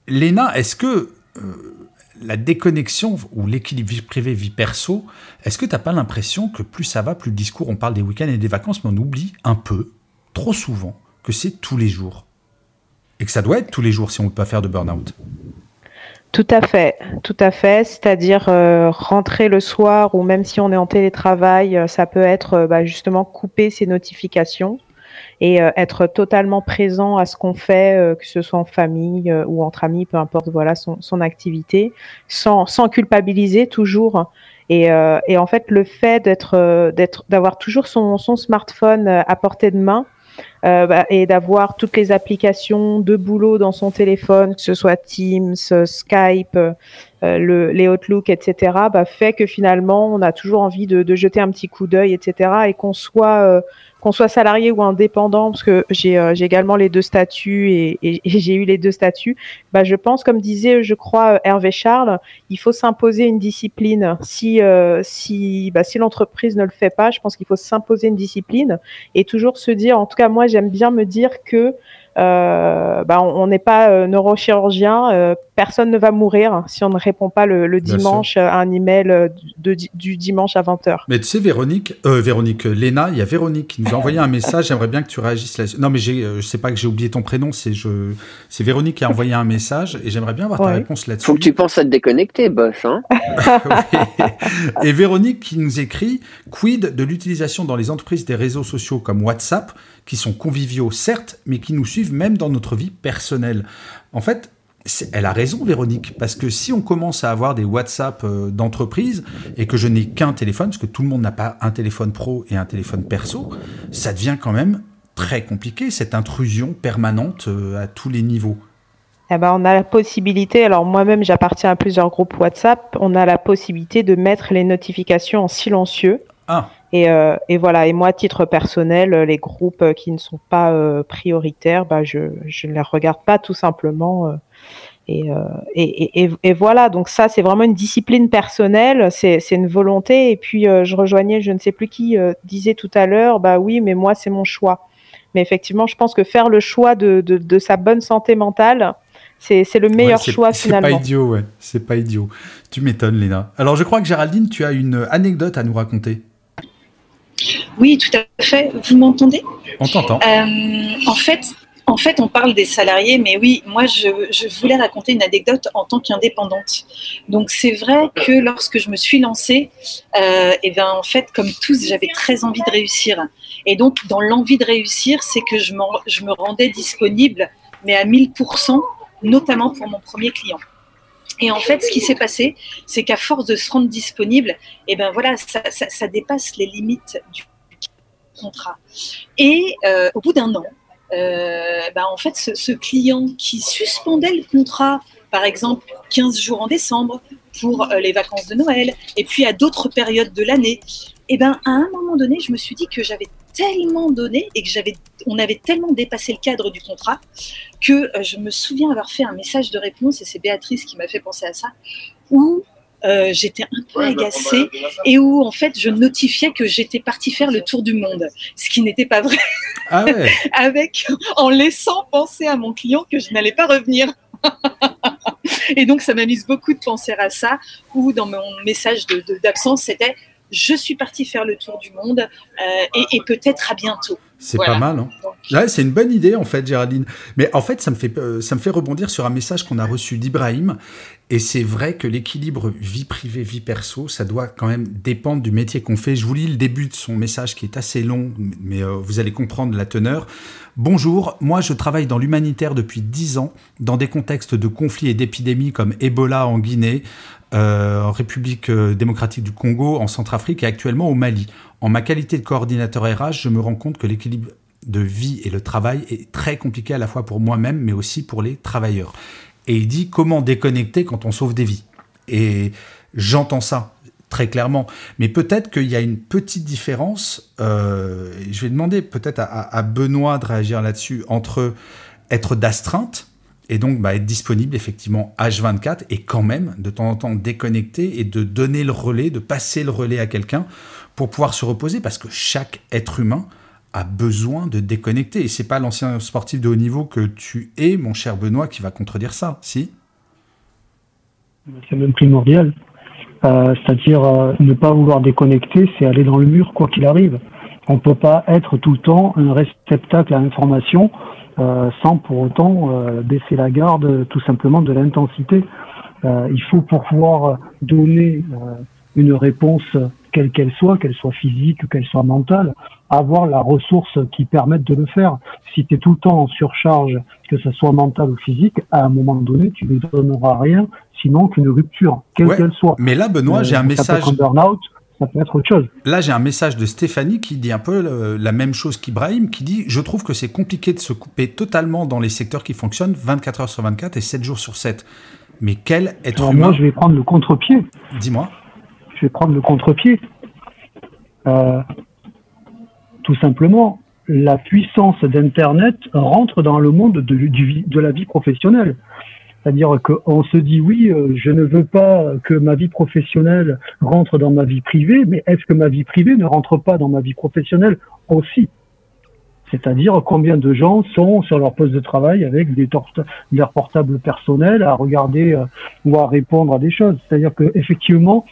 Léna, est-ce que euh, la déconnexion ou l'équilibre vie privée, vie perso, est-ce que tu n'as pas l'impression que plus ça va, plus le discours, on parle des week-ends et des vacances, mais on oublie un peu, trop souvent, que c'est tous les jours? Et que ça doit être tous les jours si on ne veut pas faire de burn-out? Tout à fait, tout à fait. C'est-à-dire euh, rentrer le soir ou même si on est en télétravail, euh, ça peut être euh, bah, justement couper ses notifications et euh, être totalement présent à ce qu'on fait, euh, que ce soit en famille ou entre amis, peu importe voilà son, son activité, sans, sans culpabiliser toujours. Et, et en fait, le fait d'être, d'être, d'avoir toujours son, son smartphone à portée de main, euh, bah, et d'avoir toutes les applications de boulot dans son téléphone, que ce soit Teams, euh, Skype, euh, le, les Outlook, etc., bah, fait que finalement, on a toujours envie de, jeter un petit coup d'œil, etc., et qu'on soit qu'on soit salarié ou indépendant, parce que j'ai euh, également les deux statuts et j'ai eu les deux statuts. Bah, je pense, comme disait, je crois euh, Hervé Charles, il faut s'imposer une discipline. Si euh, si bah, si l'entreprise ne le fait pas, je pense qu'il faut s'imposer une discipline et toujours se dire, en tout cas moi j'aime bien me dire que euh, bah, on n'est pas euh, neurochirurgien, euh, personne ne va mourir si on ne répond pas le, dimanche à un email de- du dimanche à 20h. Mais tu sais, Véronique, euh, Véronique, Léna, il y a Véronique qui nous a envoyé un message. J'aimerais bien que tu réagisses là Non, mais je sais pas que j'ai oublié ton prénom. C'est je, c'est Véronique qui a envoyé un message et j'aimerais bien avoir ta réponse là-dessus. Faut que tu penses à te déconnecter, boss. Hein. Et Véronique qui nous écrit quid de l'utilisation dans les entreprises des réseaux sociaux comme WhatsApp, qui sont conviviaux certes, mais qui nous suivent même dans notre vie personnelle. En fait, elle a raison, Véronique, parce que si on commence à avoir des WhatsApp euh, d'entreprise et que je n'ai qu'un téléphone, parce que tout le monde n'a pas un téléphone pro et un téléphone perso, ça devient quand même très compliqué cette intrusion permanente euh, à tous les niveaux. Eh ben, on a la possibilité, alors moi-même j'appartiens à plusieurs groupes WhatsApp, on a la possibilité de mettre les notifications en silencieux. Ah, Et, euh, et voilà, et moi, à titre personnel, euh, les groupes euh, qui ne sont pas euh, prioritaires, bah, je je ne les regarde pas tout simplement. euh, et, voilà, donc ça, c'est vraiment une discipline personnelle, c'est une volonté. Et puis, je rejoignais, je ne sais plus qui disait tout à l'heure, bah oui, mais moi, c'est mon choix. Mais effectivement, je pense que faire le choix de, de, de sa bonne santé mentale, c'est le meilleur Ouais, choix C'est pas finalement. idiot, ouais. C'est pas idiot. Tu m'étonnes, Léna. Alors, je crois que Géraldine, tu as une anecdote à nous raconter. Oui, tout à fait. Vous m'entendez? On t'entend. Euh, En fait, En fait, on parle des salariés, mais oui, moi, je, voulais raconter une anecdote en tant qu'indépendante. Donc, c'est vrai que lorsque je me suis lancée, euh, et ben, en fait, comme tous, j'avais très envie de réussir. Et donc, dans l'envie de réussir, c'est que je, je me rendais disponible, mais à 1000%, notamment pour mon premier client. Et en fait, ce qui s'est passé, c'est qu'à force de se rendre disponible, eh ben voilà, ça, dépasse les limites du contrat. Et euh, au bout d'un an, euh, ben en fait, ce, ce, client qui suspendait le contrat, par exemple 15 jours en décembre pour euh, les vacances de Noël, et puis à d'autres périodes de l'année, et eh ben à un moment donné, je me suis dit que j'avais tellement donné et que j'avais, on avait tellement dépassé le cadre du contrat que euh, je me souviens avoir fait un message de réponse et c'est Béatrice qui m'a fait penser à ça où euh, j'étais un peu bah, agacée et où en fait je notifiais que j'étais partie faire le tour du monde, ce qui n'était pas vrai. Ah Avec en laissant penser à mon client que je n'allais pas revenir. et donc ça m'a mis beaucoup de penser à ça. Ou dans mon message d'absence, c'était je suis partie faire le tour du monde euh, et, peut-être à bientôt. C'est pas mal. Hein. c'est une bonne idée en fait, Géraldine. Mais en fait, ça me fait, euh, ça me fait rebondir sur un message qu'on a reçu d'Ibrahim. Et c'est vrai que l'équilibre vie privée, vie perso, ça doit quand même dépendre du métier qu'on fait. Je vous lis le début de son message qui est assez long, mais euh, vous allez comprendre la teneur. Bonjour, moi je travaille dans l'humanitaire depuis 10 ans, dans des contextes de conflits et d'épidémies comme Ebola en Guinée, euh, en République euh, démocratique du Congo, en Centrafrique et actuellement au Mali. En ma qualité de coordinateur RH, je me rends compte que l'équilibre de vie et le travail est très compliqué à la fois pour moi-même, mais aussi pour les travailleurs. Et il dit comment déconnecter quand on sauve des vies? Et j'entends ça très clairement. Mais peut-être qu'il y a une petite différence, euh, je vais demander peut-être à, Benoît de réagir là-dessus, entre être d'astreinte, et donc bah, être disponible effectivement H24 et quand même de temps en temps déconnecter et de donner le relais, de passer le relais à quelqu'un pour pouvoir se reposer parce que chaque être humain a besoin de déconnecter et c'est pas l'ancien sportif de haut niveau que tu es mon cher Benoît qui va contredire ça, si? C'est même primordial. Euh, c'est-à-dire euh, ne pas vouloir déconnecter, c'est aller dans le mur quoi qu'il arrive. On ne peut pas être tout le temps un réceptacle à information euh, sans pour autant baisser la garde tout simplement de l'intensité. Il faut pouvoir donner une réponse quelle qu'elle soit, qu'elle soit physique ou qu'elle soit mentale, avoir la ressource qui permette de le faire. Si tu es tout le temps en surcharge, que ce soit mental ou physique, à un moment donné, tu ne donneras rien, sinon qu'une rupture, quelle qu'elle soit. Mais là, Benoît, j'ai un message ça peut être autre chose. Là, j'ai un message de Stéphanie qui dit un peu la même chose qu'Ibrahim, qui dit Je trouve que c'est compliqué de se couper totalement dans les secteurs qui fonctionnent 24 heures sur 24 et 7 jours sur 7. Mais quel être Alors humain Moi, je vais prendre le contre-pied. Dis-moi. Je vais prendre le contre-pied. Euh, tout simplement, la puissance d'Internet rentre dans le monde de, la vie professionnelle. C'est-à-dire qu'on se dit oui, euh, je ne veux pas que ma vie professionnelle rentre dans ma vie privée, mais est-ce que ma vie privée ne rentre pas dans ma vie professionnelle aussi? C'est-à-dire combien de gens sont sur leur poste de travail avec des leur portable personnel à regarder euh, ou à répondre à des choses? C'est-à-dire que effectivement,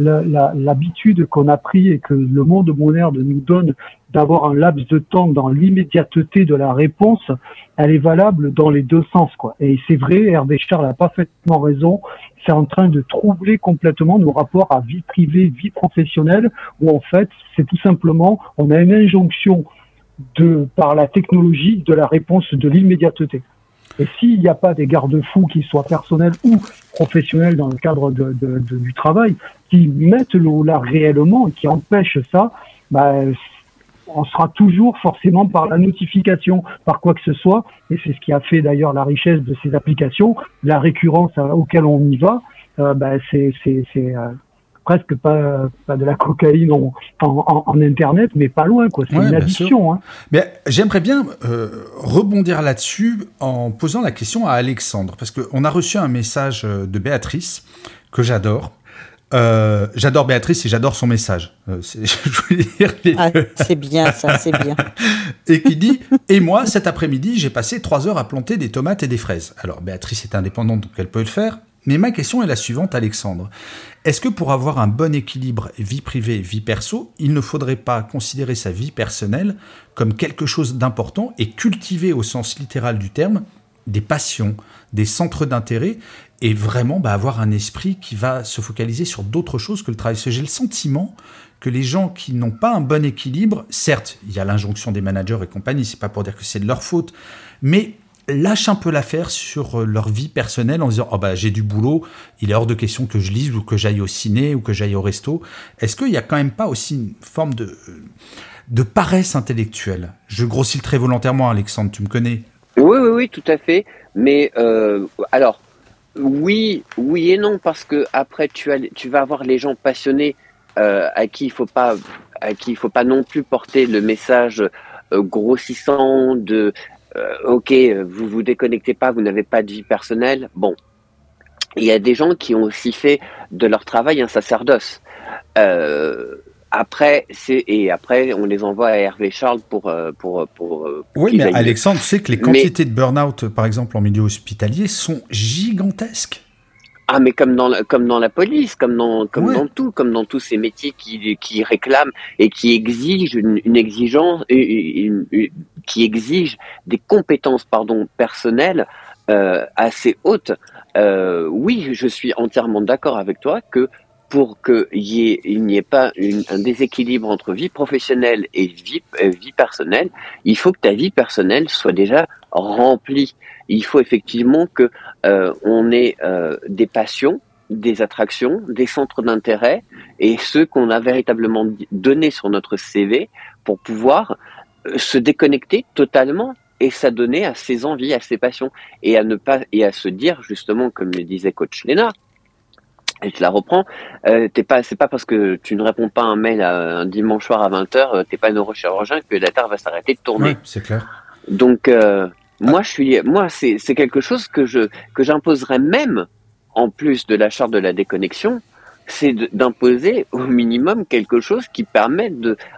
l'habitude qu'on a pris et que le monde moderne nous donne d'avoir un laps de temps dans l'immédiateté de la réponse, elle est valable dans les deux sens. Quoi. Et c'est vrai, Hervé Charles a parfaitement raison, c'est en train de troubler complètement nos rapports à vie privée, vie professionnelle, où en fait, c'est tout simplement, on a une injonction de, par la technologie de la réponse de l'immédiateté. Et s'il n'y a pas des garde-fous qui soient personnels ou professionnels dans le cadre du travail, qui mettent l'eau là réellement et qui empêchent ça, bah, on sera toujours forcément par la notification, par quoi que ce soit, et c'est ce qui a fait d'ailleurs la richesse de ces applications, la récurrence auquel on y va, euh, bah, c'est euh, presque pas, pas de la cocaïne en, en, internet, mais pas loin, quoi. C'est une addiction. Hein. Mais j'aimerais bien euh, rebondir là-dessus en posant la question à Alexandre, parce qu'on a reçu un message de Béatrice que j'adore. Euh, j'adore Béatrice et j'adore son message. Euh, ah, c'est bien ça, c'est bien. et qui dit Et moi, cet après-midi, j'ai passé trois heures à planter des tomates et des fraises. Alors, Béatrice est indépendante, donc elle peut le faire. Mais ma question est la suivante, Alexandre. Est-ce que pour avoir un bon équilibre vie privée vie perso, il ne faudrait pas considérer sa vie personnelle comme quelque chose d'important et cultiver au sens littéral du terme des passions, des centres d'intérêt et vraiment bah, avoir un esprit qui va se focaliser sur d'autres choses que le travail? J'ai le sentiment que les gens qui n'ont pas un bon équilibre, certes, il y a l'injonction des managers et compagnie, c'est pas pour dire que c'est de leur faute, mais lâchent un peu l'affaire sur euh, leur vie personnelle en disant oh bah j'ai du boulot, il est hors de question que je lise ou que j'aille au ciné ou que j'aille au resto. Est-ce qu'il n'y a quand même pas aussi une forme de de paresse intellectuelle? Je grossis le très volontairement, Alexandre, tu me connais. Oui, oui, oui, tout à fait. Mais euh, alors, oui, oui et non, parce que après, tu, as, tu vas avoir les gens passionnés euh, à qui il faut pas, à qui il faut pas non plus porter le message euh, grossissant de euh, OK, vous vous déconnectez pas, vous n'avez pas de vie personnelle. Bon, il y a des gens qui ont aussi fait de leur travail un sacerdoce. Euh, après, c'est et après, on les envoie à Hervé Charles pour euh, pour pour. Euh, oui, mais Alexandre, tu sais que les quantités de burn-out, par exemple en milieu hospitalier, sont gigantesques. Ah, mais comme dans la, comme dans la police, comme dans comme dans tout, comme dans tous ces métiers qui qui réclament et qui exigent une, une exigence, une, qui exigent des compétences pardon personnelles euh, assez hautes. Euh, oui, je suis entièrement d'accord avec toi que pour qu'il n'y ait, pas un déséquilibre entre vie professionnelle et vie, euh, vie personnelle, il faut que ta vie personnelle soit déjà remplie. Il faut effectivement que on ait des passions, des attractions, des centres d'intérêt et ceux qu'on a véritablement donnés sur notre CV pour pouvoir se déconnecter totalement et s'adonner à ses envies, à ses passions et à ne pas et à se dire justement comme le disait coach Léna, et je la reprends, euh, t'es pas, c'est pas parce que tu ne réponds pas à un mail un dimanche soir à 20h, euh, t'es pas neurochirurgien que la Terre va s'arrêter de tourner. c'est clair. Donc, euh, moi, je suis, moi, c'est, c'est quelque chose que je, que j'imposerais même, en plus de la charte de la déconnexion, c'est d'imposer au minimum quelque chose qui permette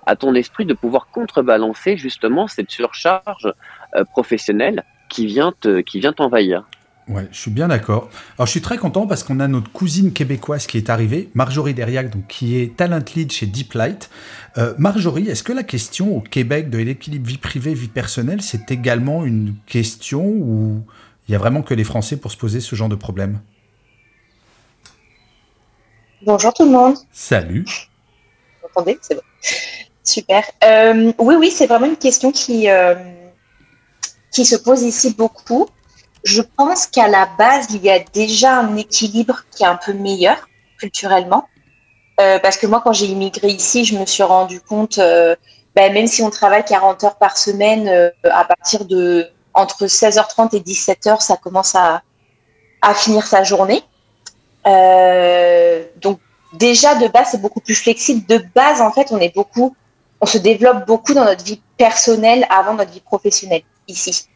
à ton esprit de pouvoir contrebalancer justement cette surcharge euh, professionnelle qui vient qui vient t'envahir. Ouais, je suis bien d'accord. Alors, je suis très content parce qu'on a notre cousine québécoise qui est arrivée, Marjorie Deriac, donc, qui est talent lead chez Deep Light. Euh, Marjorie, est-ce que la question au Québec de l'équilibre vie privée, vie personnelle, c'est également une question où il y a vraiment que les Français pour se poser ce genre de problème? Bonjour tout le monde. Salut. Vous entendez C'est bon. Super. Euh, oui, oui, c'est vraiment une question qui, euh, qui se pose ici beaucoup je pense qu'à la base, il y a déjà un équilibre qui est un peu meilleur culturellement. Euh, parce que moi, quand j'ai immigré ici, je me suis rendu compte, ben, même si on travaille 40 heures par semaine, à partir de entre 16h30 et 17h, ça commence à, à finir sa journée. Donc déjà de base, c'est beaucoup plus flexible. De base, en fait, on est beaucoup, on se développe beaucoup dans notre vie personnelle avant notre vie professionnelle ici.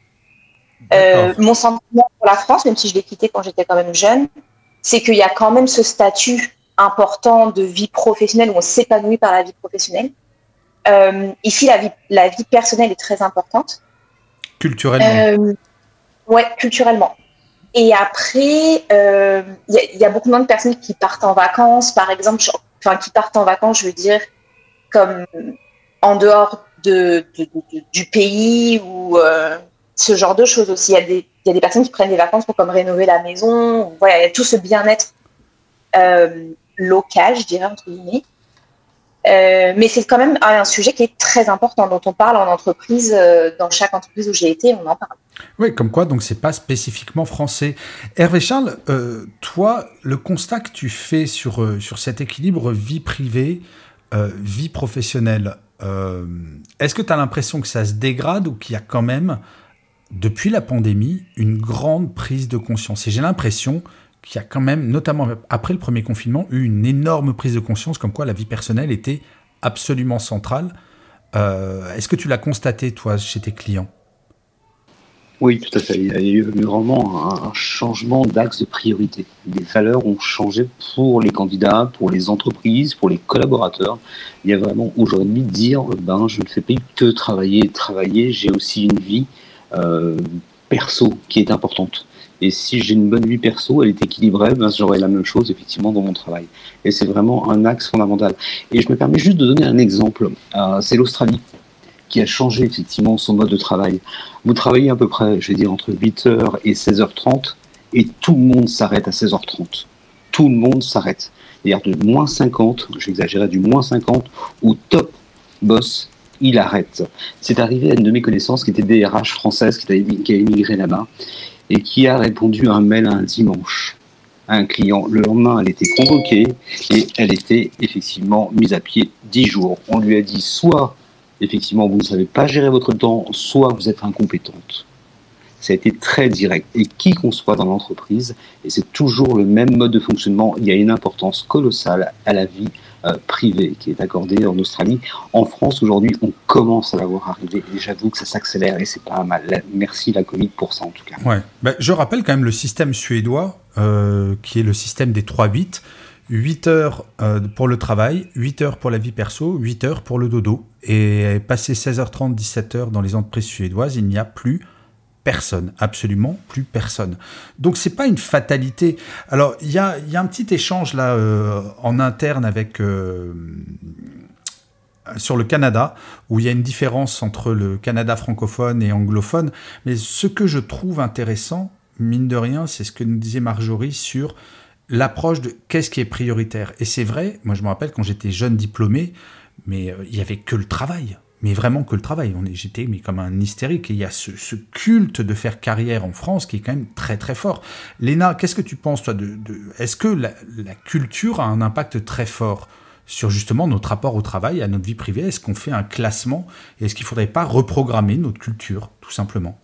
Euh, mon sentiment pour la France, même si je l'ai quitté quand j'étais quand même jeune, c'est qu'il y a quand même ce statut important de vie professionnelle où on s'épanouit par la vie professionnelle. Euh, ici, la vie, la vie personnelle est très importante. Culturellement. Euh, ouais, culturellement. Et après, il y, y, a beaucoup moins de personnes qui partent en vacances, par exemple, enfin qui partent en vacances, je veux dire, comme en dehors de, du pays ou ce genre de choses aussi. Il y, a des, il y a des personnes qui prennent des vacances pour comme rénover la maison. Voilà, il y a tout ce bien-être euh, local, je dirais, entre guillemets. Euh, mais c'est quand même un sujet qui est très important, dont on parle en entreprise, euh, dans chaque entreprise où j'ai été, on en parle. Oui, comme quoi, donc c'est pas spécifiquement français. Hervé Charles, euh, toi, le constat que tu fais sur, sur cet équilibre vie privée, vie professionnelle, est-ce que tu as l'impression que ça se dégrade ou qu'il y a quand même depuis la pandémie, une grande prise de conscience? Et j'ai l'impression qu'il y a quand même, notamment après le premier confinement, eu une énorme prise de conscience comme quoi la vie personnelle était absolument centrale. Euh, est-ce que tu l'as constaté, toi, chez tes clients? Oui, tout à fait. Il y a eu vraiment un, changement d'axe de priorité. Les valeurs ont changé pour les candidats, pour les entreprises, pour les collaborateurs. Il y a vraiment aujourd'hui dire, ben, je ne fais pas que travailler, travailler, j'ai aussi une vie euh, perso qui est importante. Et si j'ai une bonne vie perso, elle est équilibrée, ben, j'aurai la même chose effectivement dans mon travail. Et c'est vraiment un axe fondamental. Et je me permets juste de donner un exemple. Euh, c'est l'Australie qui a changé effectivement son mode de travail. Vous travaillez à peu près, je vais dire, entre 8h et 16h30, et tout le monde s'arrête à 16h30. Tout le monde s'arrête. C'est-à-dire de moins 50, j'exagérais, du moins 50 au top boss, il arrête. C'est arrivé à une de mes connaissances qui était DRH française, qui a, émigré là-bas, et qui a répondu à un mail un dimanche à un client. Le lendemain, elle était convoquée et elle était effectivement mise à pied 10 jours. On lui a dit soit effectivement vous ne savez pas gérer votre temps, soit vous êtes incompétente. Ça a été très direct. Et qui qu'on soit dans l'entreprise, et c'est toujours le même mode de fonctionnement, il y a une importance colossale à la vie euh, privée qui est accordée en Australie. En France, aujourd'hui, on commence à la voir arriver. Et j'avoue que ça s'accélère et c'est pas mal. Merci la Covid pour ça, en tout cas. Bah, je rappelle quand même le système suédois, euh, qui est le système des 3-8. 8 heures euh, pour le travail, 8 heures pour la vie perso, 8 heures pour le dodo. Et passé 16h30, 17h dans les entreprises suédoises, il n'y a plus personne, absolument plus personne. Donc c'est pas une fatalité. Alors il y a, un petit échange là euh, en interne avec euh, sur le Canada où il y a une différence entre le Canada francophone et anglophone. Mais ce que je trouve intéressant, mine de rien, c'est ce que nous disait Marjorie sur l'approche de qu'est-ce qui est prioritaire. Et c'est vrai, moi je me rappelle quand j'étais jeune diplômé, mais euh, il y avait que le travail. Mais vraiment que le travail. J'étais mais comme un hystérique. Et il y a ce, culte de faire carrière en France qui est quand même très très fort. Léna, qu'est-ce que tu penses toi de, Est-ce que la, culture a un impact très fort sur justement notre rapport au travail, à notre vie privée? Est-ce qu'on fait un classement? Est-ce qu'il ne faudrait pas reprogrammer notre culture, tout simplement?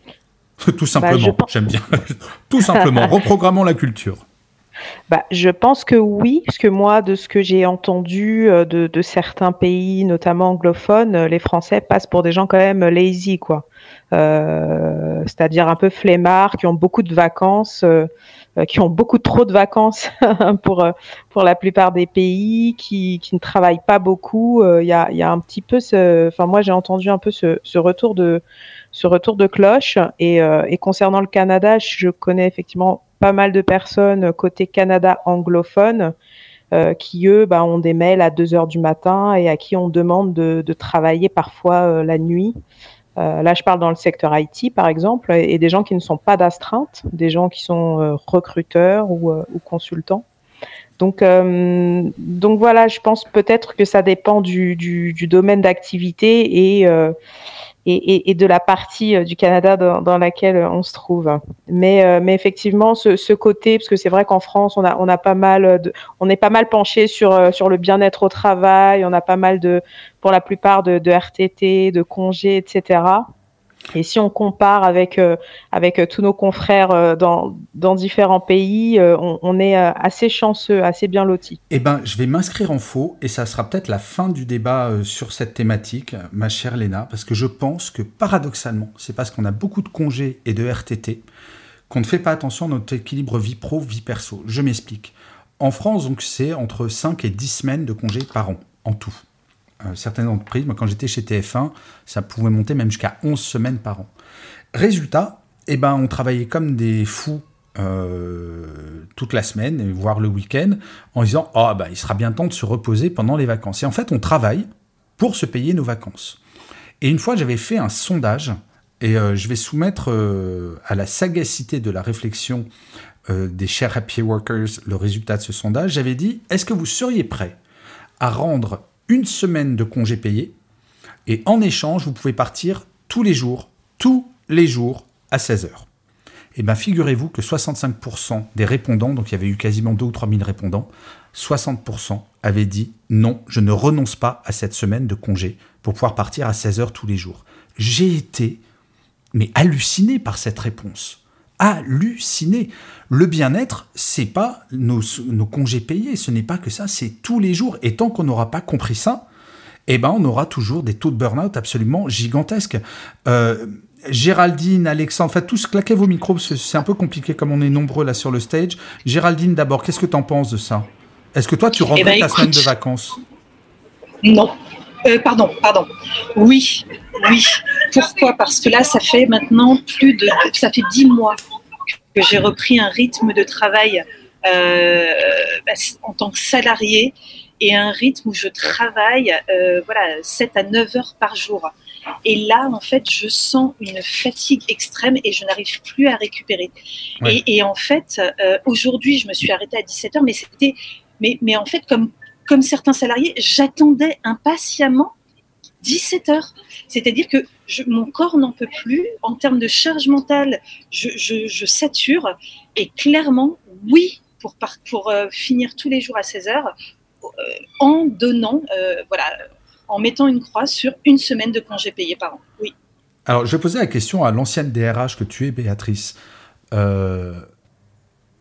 Tout simplement, bah, j'aime bien. tout simplement, reprogrammons la culture. Bah, je pense que oui, parce que moi, de ce que j'ai entendu euh, de, certains pays, notamment anglophones, euh, les Français passent pour des gens quand même lazy, quoi. Euh, c'est-à-dire un peu flemmards, qui ont beaucoup de vacances, qui ont beaucoup trop de vacances pour pour la plupart des pays, qui, qui ne travaillent pas beaucoup. Il y, a, y, a, un petit peu ce, enfin moi j'ai entendu un peu ce, ce retour de ce retour de cloche. Et, et concernant le Canada, je connais effectivement pas mal de personnes côté Canada anglophone euh, qui, eux, bah, ont des mails à 2 heures du matin et à qui on demande de, travailler parfois euh, la nuit. Euh, là, je parle dans le secteur IT, par exemple, et, des gens qui ne sont pas d'astreinte, des gens qui sont recruteurs ou, consultants. Donc, donc voilà, je pense peut-être que ça dépend du, du domaine d'activité et et, et, de la partie euh, du Canada dans, dans, laquelle on se trouve. Mais, euh, mais effectivement, ce, ce, côté, parce que c'est vrai qu'en France, on a, on a pas mal, de, on est pas mal penché sur euh, sur le bien-être au travail. On a pas mal de, pour la plupart de, de RTT, de congés, etc. Et si on compare avec, euh, euh, tous nos confrères euh, dans, différents pays, on, est assez chanceux, assez bien lotis. Eh bien, je vais m'inscrire en faux et ça sera peut-être la fin du débat sur cette thématique, ma chère Léna, parce que je pense que paradoxalement, c'est parce qu'on a beaucoup de congés et de RTT qu'on ne fait pas attention à notre équilibre vie pro, vie perso. Je m'explique. En France, donc, c'est entre 5 et 10 semaines de congés par an, en tout. Euh, certaines entreprises, moi, quand j'étais chez TF1, ça pouvait monter même jusqu'à 11 semaines par an. Résultat, eh ben, on travaillait comme des fous euh, toute la semaine, voire le week-end, en disant oh, bah, il sera bien temps de se reposer pendant les vacances. Et en fait, on travaille pour se payer nos vacances. Et une fois, j'avais fait un sondage, et euh, je vais soumettre à la sagacité de la réflexion des chers happy workers le résultat de ce sondage. J'avais dit est-ce que vous seriez prêt à rendre une semaine de congé payé. Et en échange, vous pouvez partir tous les jours, tous les jours à 16 heures. Et eh bien, figurez-vous que 65% des répondants, donc il y avait eu quasiment 2 ou 3 000 répondants, 60% avaient dit non, je ne renonce pas à cette semaine de congé pour pouvoir partir à 16 heures tous les jours. J'ai été, mais halluciné par cette réponse halluciné. Le bien-être, c'est pas nos, congés payés, ce n'est pas que ça, c'est tous les jours. Et tant qu'on n'aura pas compris ça, eh ben on aura toujours des taux de burn-out absolument gigantesques. Euh, Géraldine, Alexandre, faites tous claquer vos micros, c'est un peu compliqué comme on est nombreux là sur le stage. Géraldine, d'abord, qu'est-ce que tu en penses de ça? Est-ce que toi, tu rentres eh ben, ta semaine de vacances? Non. Euh, pardon, pardon. Oui, oui. Pourquoi? Parce que là, ça fait maintenant plus de, ça fait dix mois que j'ai repris un rythme de travail euh, bah, en tant que salarié et un rythme où je travaille euh, voilà 7 à 9 heures par jour. Et là, en fait, je sens une fatigue extrême et je n'arrive plus à récupérer. Et, et, en fait, euh, aujourd'hui, je me suis arrêtée à 17 heures, mais c'était, mais, mais en fait, comme, comme certains salariés, j'attendais impatiemment 17 heures. C'est-à-dire que mon corps n'en peut plus. En termes de charge mentale, je, sature. Et clairement, oui, pour, euh, finir tous les jours à 16 heures, euh, en donnant, euh, voilà, en mettant une croix sur une semaine de congé payé par an. Oui. Alors, je posais la question à l'ancienne DRH que tu es, Béatrice.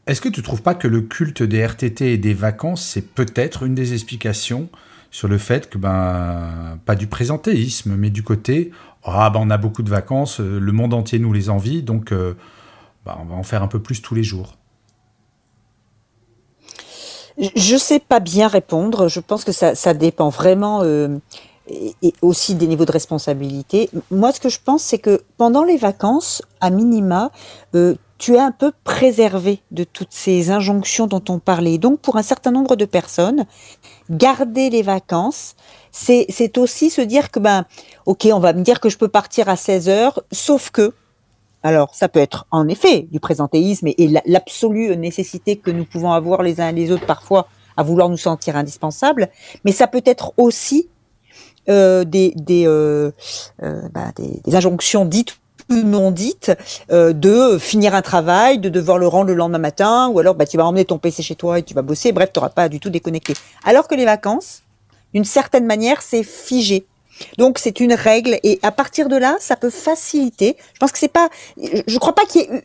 Est-ce que tu ne trouves pas que le culte des RTT et des vacances, c'est peut-être une des explications sur le fait que, ben, pas du présentéisme, mais du côté, ah, ben, on a beaucoup de vacances, le monde entier nous les envie, donc ben, on va en faire un peu plus tous les jours je ne sais pas bien répondre. Je pense que ça, ça dépend vraiment euh, et, aussi des niveaux de responsabilité. Moi, ce que je pense, c'est que pendant les vacances, à minima, euh, tu es un peu préservé de toutes ces injonctions dont on parlait. Donc, pour un certain nombre de personnes, garder les vacances, c'est aussi se dire que, ben, ok, on va me dire que je peux partir à 16 heures, sauf que, alors, ça peut être en effet du présentéisme et, l'absolue nécessité que nous pouvons avoir les uns et les autres parfois à vouloir nous sentir indispensables, mais ça peut être aussi euh, des, euh, euh, bah, des, des, injonctions dites non dites de finir un travail, de devoir le rendre le lendemain matin, ou alors bah, tu vas emmener ton PC chez toi et tu vas bosser, bref, tu n'auras pas du tout déconnecté. Alors que les vacances, d'une certaine manière, c'est figé. Donc c'est une règle et à partir de là, ça peut faciliter. Je pense que c'est pas, je crois pas qu'il y ait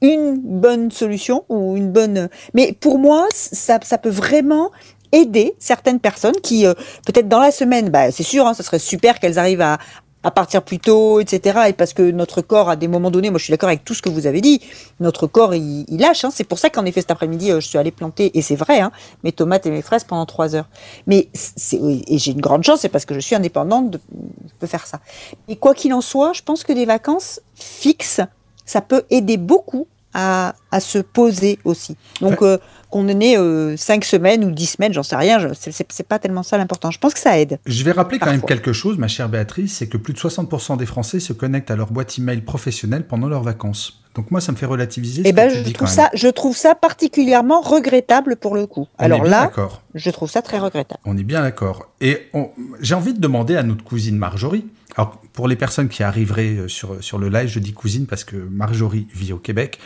une bonne solution ou une bonne, mais pour moi, ça, ça peut vraiment aider certaines personnes qui, euh, peut-être dans la semaine, bah, c'est sûr, hein, ça serait super qu'elles arrivent à, à partir plus tôt, etc. Et parce que notre corps, à des moments donnés, moi je suis d'accord avec tout ce que vous avez dit, notre corps il, lâche. Hein. C'est pour ça qu'en effet cet après-midi, euh, je suis allée planter, et c'est vrai, hein, mes tomates et mes fraises pendant trois heures. Mais et j'ai une grande chance, c'est parce que je suis indépendante, de, je peux faire ça. Et quoi qu'il en soit, je pense que des vacances fixes, ça peut aider beaucoup à, à se poser aussi. Donc euh, qu'on ait euh, 5 semaines ou 10 semaines, j'en sais rien, c'est pas tellement ça l'important. Je pense que ça aide. Je vais rappeler quand même quelque chose, ma chère Béatrice, c'est que plus de 60% des Français se connectent à leur boîte email professionnelle pendant leurs vacances. Donc moi, ça me fait relativiser. Eh ben, je trouve ça, je trouve ça particulièrement regrettable pour le coup. On Alors là, je trouve ça très regrettable. On est bien d'accord. Et j'ai envie de demander à notre cousine Marjorie. Alors pour les personnes qui arriveraient euh, sur sur le live, je dis cousine parce que Marjorie vit au Québec.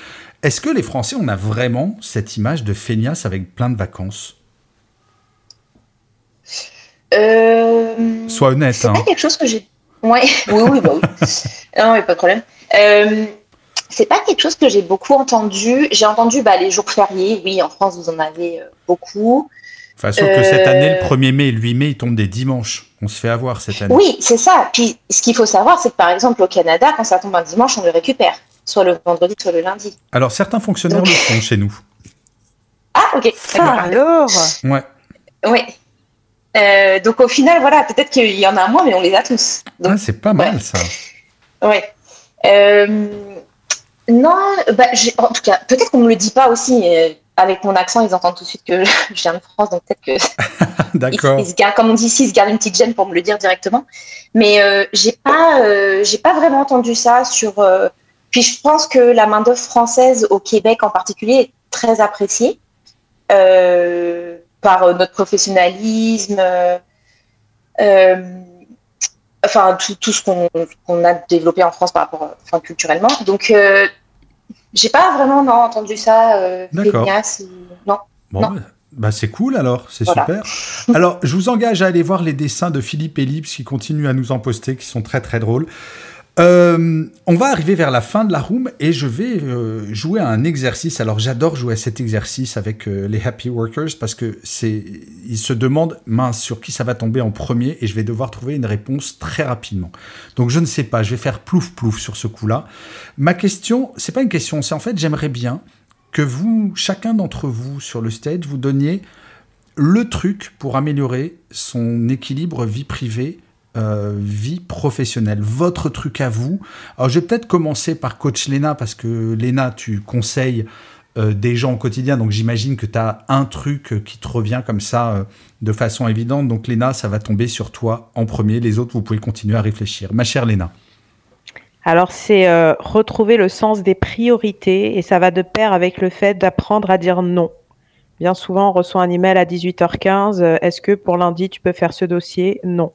Est-ce que les Français, on a vraiment cette image de feignasse avec plein de vacances? Euh... Sois honnête. C'est hein. pas quelque chose que j'ai. Ouais. oui, oui, bah oui. non, mais pas de problème. Euh, c'est pas quelque chose que j'ai beaucoup entendu. J'ai entendu bah, les jours fériés. Oui, en France, vous en avez euh, beaucoup. Enfin, sauf que cette année, le 1er mai et le 8 mai, ils tombent des dimanches. On se fait avoir cette année. Oui, c'est ça. Puis ce qu'il faut savoir, c'est que par exemple, au Canada, quand ça tombe un dimanche, on le récupère soit le vendredi, soit le lundi. Alors, certains fonctionnaires le font chez nous. Ah, ok. Ah, alors Ouais. Oui. Euh, donc, au final, voilà, peut-être qu'il y en a moins, mais on les a tous. Donc, ah, c'est pas mal, ça. Ouais. Euh, non, bah, en tout cas, peut-être qu'on ne me le dit pas aussi. Euh, avec mon accent, ils entendent tout de suite que je viens de France, donc peut-être que. D'accord. Ils, ils, se gardent, comme on dit ici, ils se gardent une petite gêne pour me le dire directement. Mais euh, j'ai pas, euh, j'ai pas vraiment entendu ça sur puis je pense que la main-d'œuvre française au Québec en particulier est très appréciée euh, par notre professionnalisme, euh, euh, enfin tout, tout ce qu'on a développé en France par rapport, enfin culturellement. Donc euh, j'ai pas vraiment non, entendu ça. Euh, feignasse, non. Bon, non. Bah c'est cool alors, c'est Voilà. super. Alors je vous engage à aller voir les dessins de Philippe Ellipse qui continuent à nous en poster, qui sont très très drôles. Euh, on va arriver vers la fin de la room et je vais euh, jouer à un exercice. Alors j'adore jouer à cet exercice avec euh, les happy workers parce que c'est ils se demandent mince sur qui ça va tomber en premier et je vais devoir trouver une réponse très rapidement. Donc je ne sais pas, je vais faire plouf plouf sur ce coup-là. Ma question, c'est pas une question, c'est en fait j'aimerais bien que vous, chacun d'entre vous sur le stage, vous donniez le truc pour améliorer son équilibre vie privée euh, vie professionnelle, votre truc à vous. Alors je vais peut-être commencer par coach Léna parce que Léna, tu conseilles euh, des gens au quotidien, donc j'imagine que tu as un truc qui te revient comme ça euh, de façon évidente. Donc Léna, ça va tomber sur toi en premier. Les autres, vous pouvez continuer à réfléchir. Ma chère Léna. Alors, c'est euh, retrouver le sens des priorités et ça va de pair avec le fait d'apprendre à dire non. Bien souvent, on reçoit un email à 18h15. euh, Est-ce que pour lundi, tu peux faire ce dossier? Non.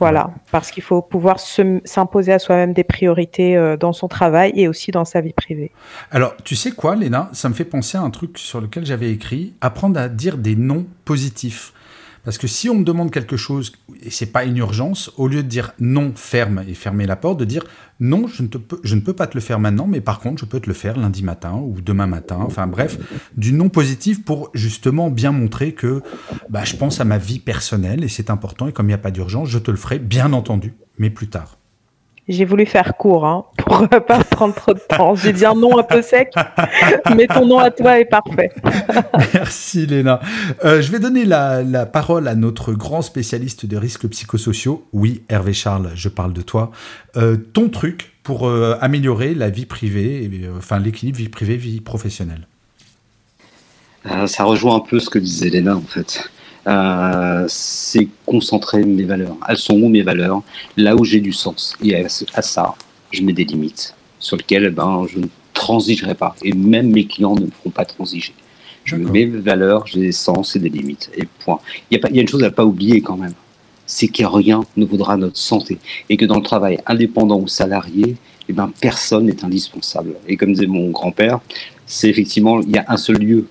Voilà, parce qu'il faut pouvoir se- s'imposer à soi-même des priorités euh, dans son travail et aussi dans sa vie privée. Alors, tu sais quoi, Léna? Ça me fait penser à un truc sur lequel j'avais écrit apprendre à dire des non positifs. Parce que si on me demande quelque chose et c'est pas une urgence, au lieu de dire non, ferme et fermer la porte, de dire non, je ne, peux pas te le faire maintenant, mais par contre, je peux te le faire lundi matin ou demain matin. Enfin bref, du non positif pour justement bien montrer que bah, je pense à ma vie personnelle et c'est important. Et comme il n'y a pas d'urgence, je te le ferai, bien entendu, mais plus tard. J'ai voulu faire court hein, pour euh, pas prendre trop de temps. J'ai dit un nom un peu sec, mais ton nom à toi est parfait. Merci Léna. Euh, je vais donner la, la parole à notre grand spécialiste des risques psychosociaux. Oui, Hervé Charles, je parle de toi. Euh, ton truc pour euh, améliorer la vie privée, et, euh, enfin l'équilibre vie privée, vie professionnelle. Euh, ça rejoint un peu ce que disait Léna en fait. Euh, c'est concentrer mes valeurs. Elles sont où mes valeurs? Là où j'ai du sens. Et à, ça, je mets des limites sur lesquelles ben, je ne transigerai pas. Et même mes clients ne me feront pas transiger. Je D'accord. mets mes valeurs, j'ai des sens et des limites. Et point. Il y, a pas- il y a une chose à ne pas oublier quand même. C'est que rien ne vaudra notre santé. Et que dans le travail indépendant ou salarié, eh ben, personne n'est indispensable. Et comme disait mon grand-père, c'est effectivement, il y a un seul lieu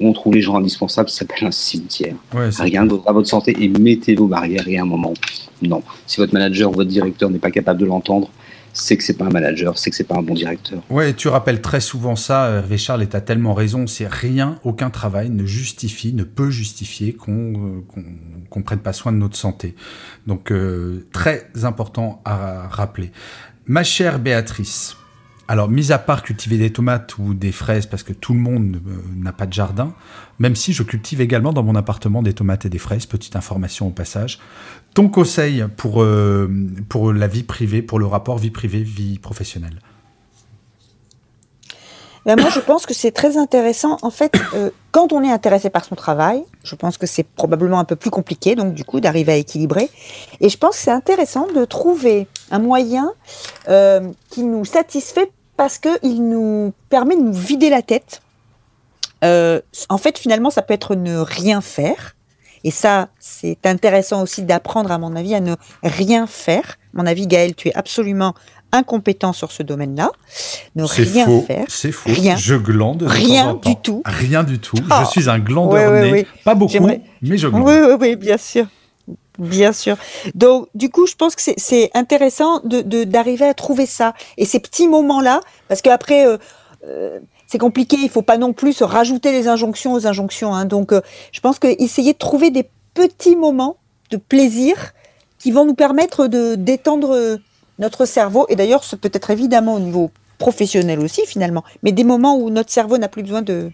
où on trouve les gens indispensables, qui s'appelle un cimetière. Ouais, Rien ne vaudra votre santé et mettez vos barrières et à un moment, non. Si votre manager ou votre directeur n'est pas capable de l'entendre, c'est que c'est pas un manager, c'est que c'est pas un bon directeur. Ouais, tu rappelles très souvent ça, Hervé Charles, et tu as tellement raison. C'est rien, aucun travail ne justifie, ne peut justifier qu'on euh, qu'on prenne pas soin de notre santé. Donc, euh, très important à rappeler. Ma chère Béatrice, alors, mis à part cultiver des tomates ou des fraises, parce que tout le monde euh, n'a pas de jardin, même si je cultive également dans mon appartement des tomates et des fraises, petite information au passage. Ton conseil pour, euh, pour la vie privée, pour le rapport vie privée, vie professionnelle? Ben, moi, je pense que c'est très intéressant. En fait, euh, quand on est intéressé par son travail, je pense que c'est probablement un peu plus compliqué, donc du coup, d'arriver à équilibrer. Et je pense que c'est intéressant de trouver un moyen qui nous satisfait parce qu'il nous permet de nous vider la tête. Euh, en fait, finalement, ça peut être ne rien faire. Et ça, c'est intéressant aussi d'apprendre, à mon avis, à ne rien faire. À mon avis, Gaël, tu es absolument incompétent sur ce domaine-là. Ne rien faux. faire. C'est faux. Rien. Je glande. de Rien temps temps. du tout. Rien du tout. Oh. Je suis un glandeur Ouais, né. ouais. Pas beaucoup, mais je glande. Oui, oui, oui, bien sûr. Bien sûr. Donc, du coup, je pense que c'est- intéressant de d'arriver à trouver ça. Et ces petits moments-là, parce qu'après, euh, euh, c'est compliqué, il faut pas non plus se rajouter les injonctions aux injonctions. hein. Donc, euh, je pense que essayer de trouver des petits moments de plaisir qui vont nous permettre de détendre notre cerveau. Et d'ailleurs, ce peut être évidemment au niveau professionnel aussi, finalement, mais des moments où notre cerveau n'a plus besoin de,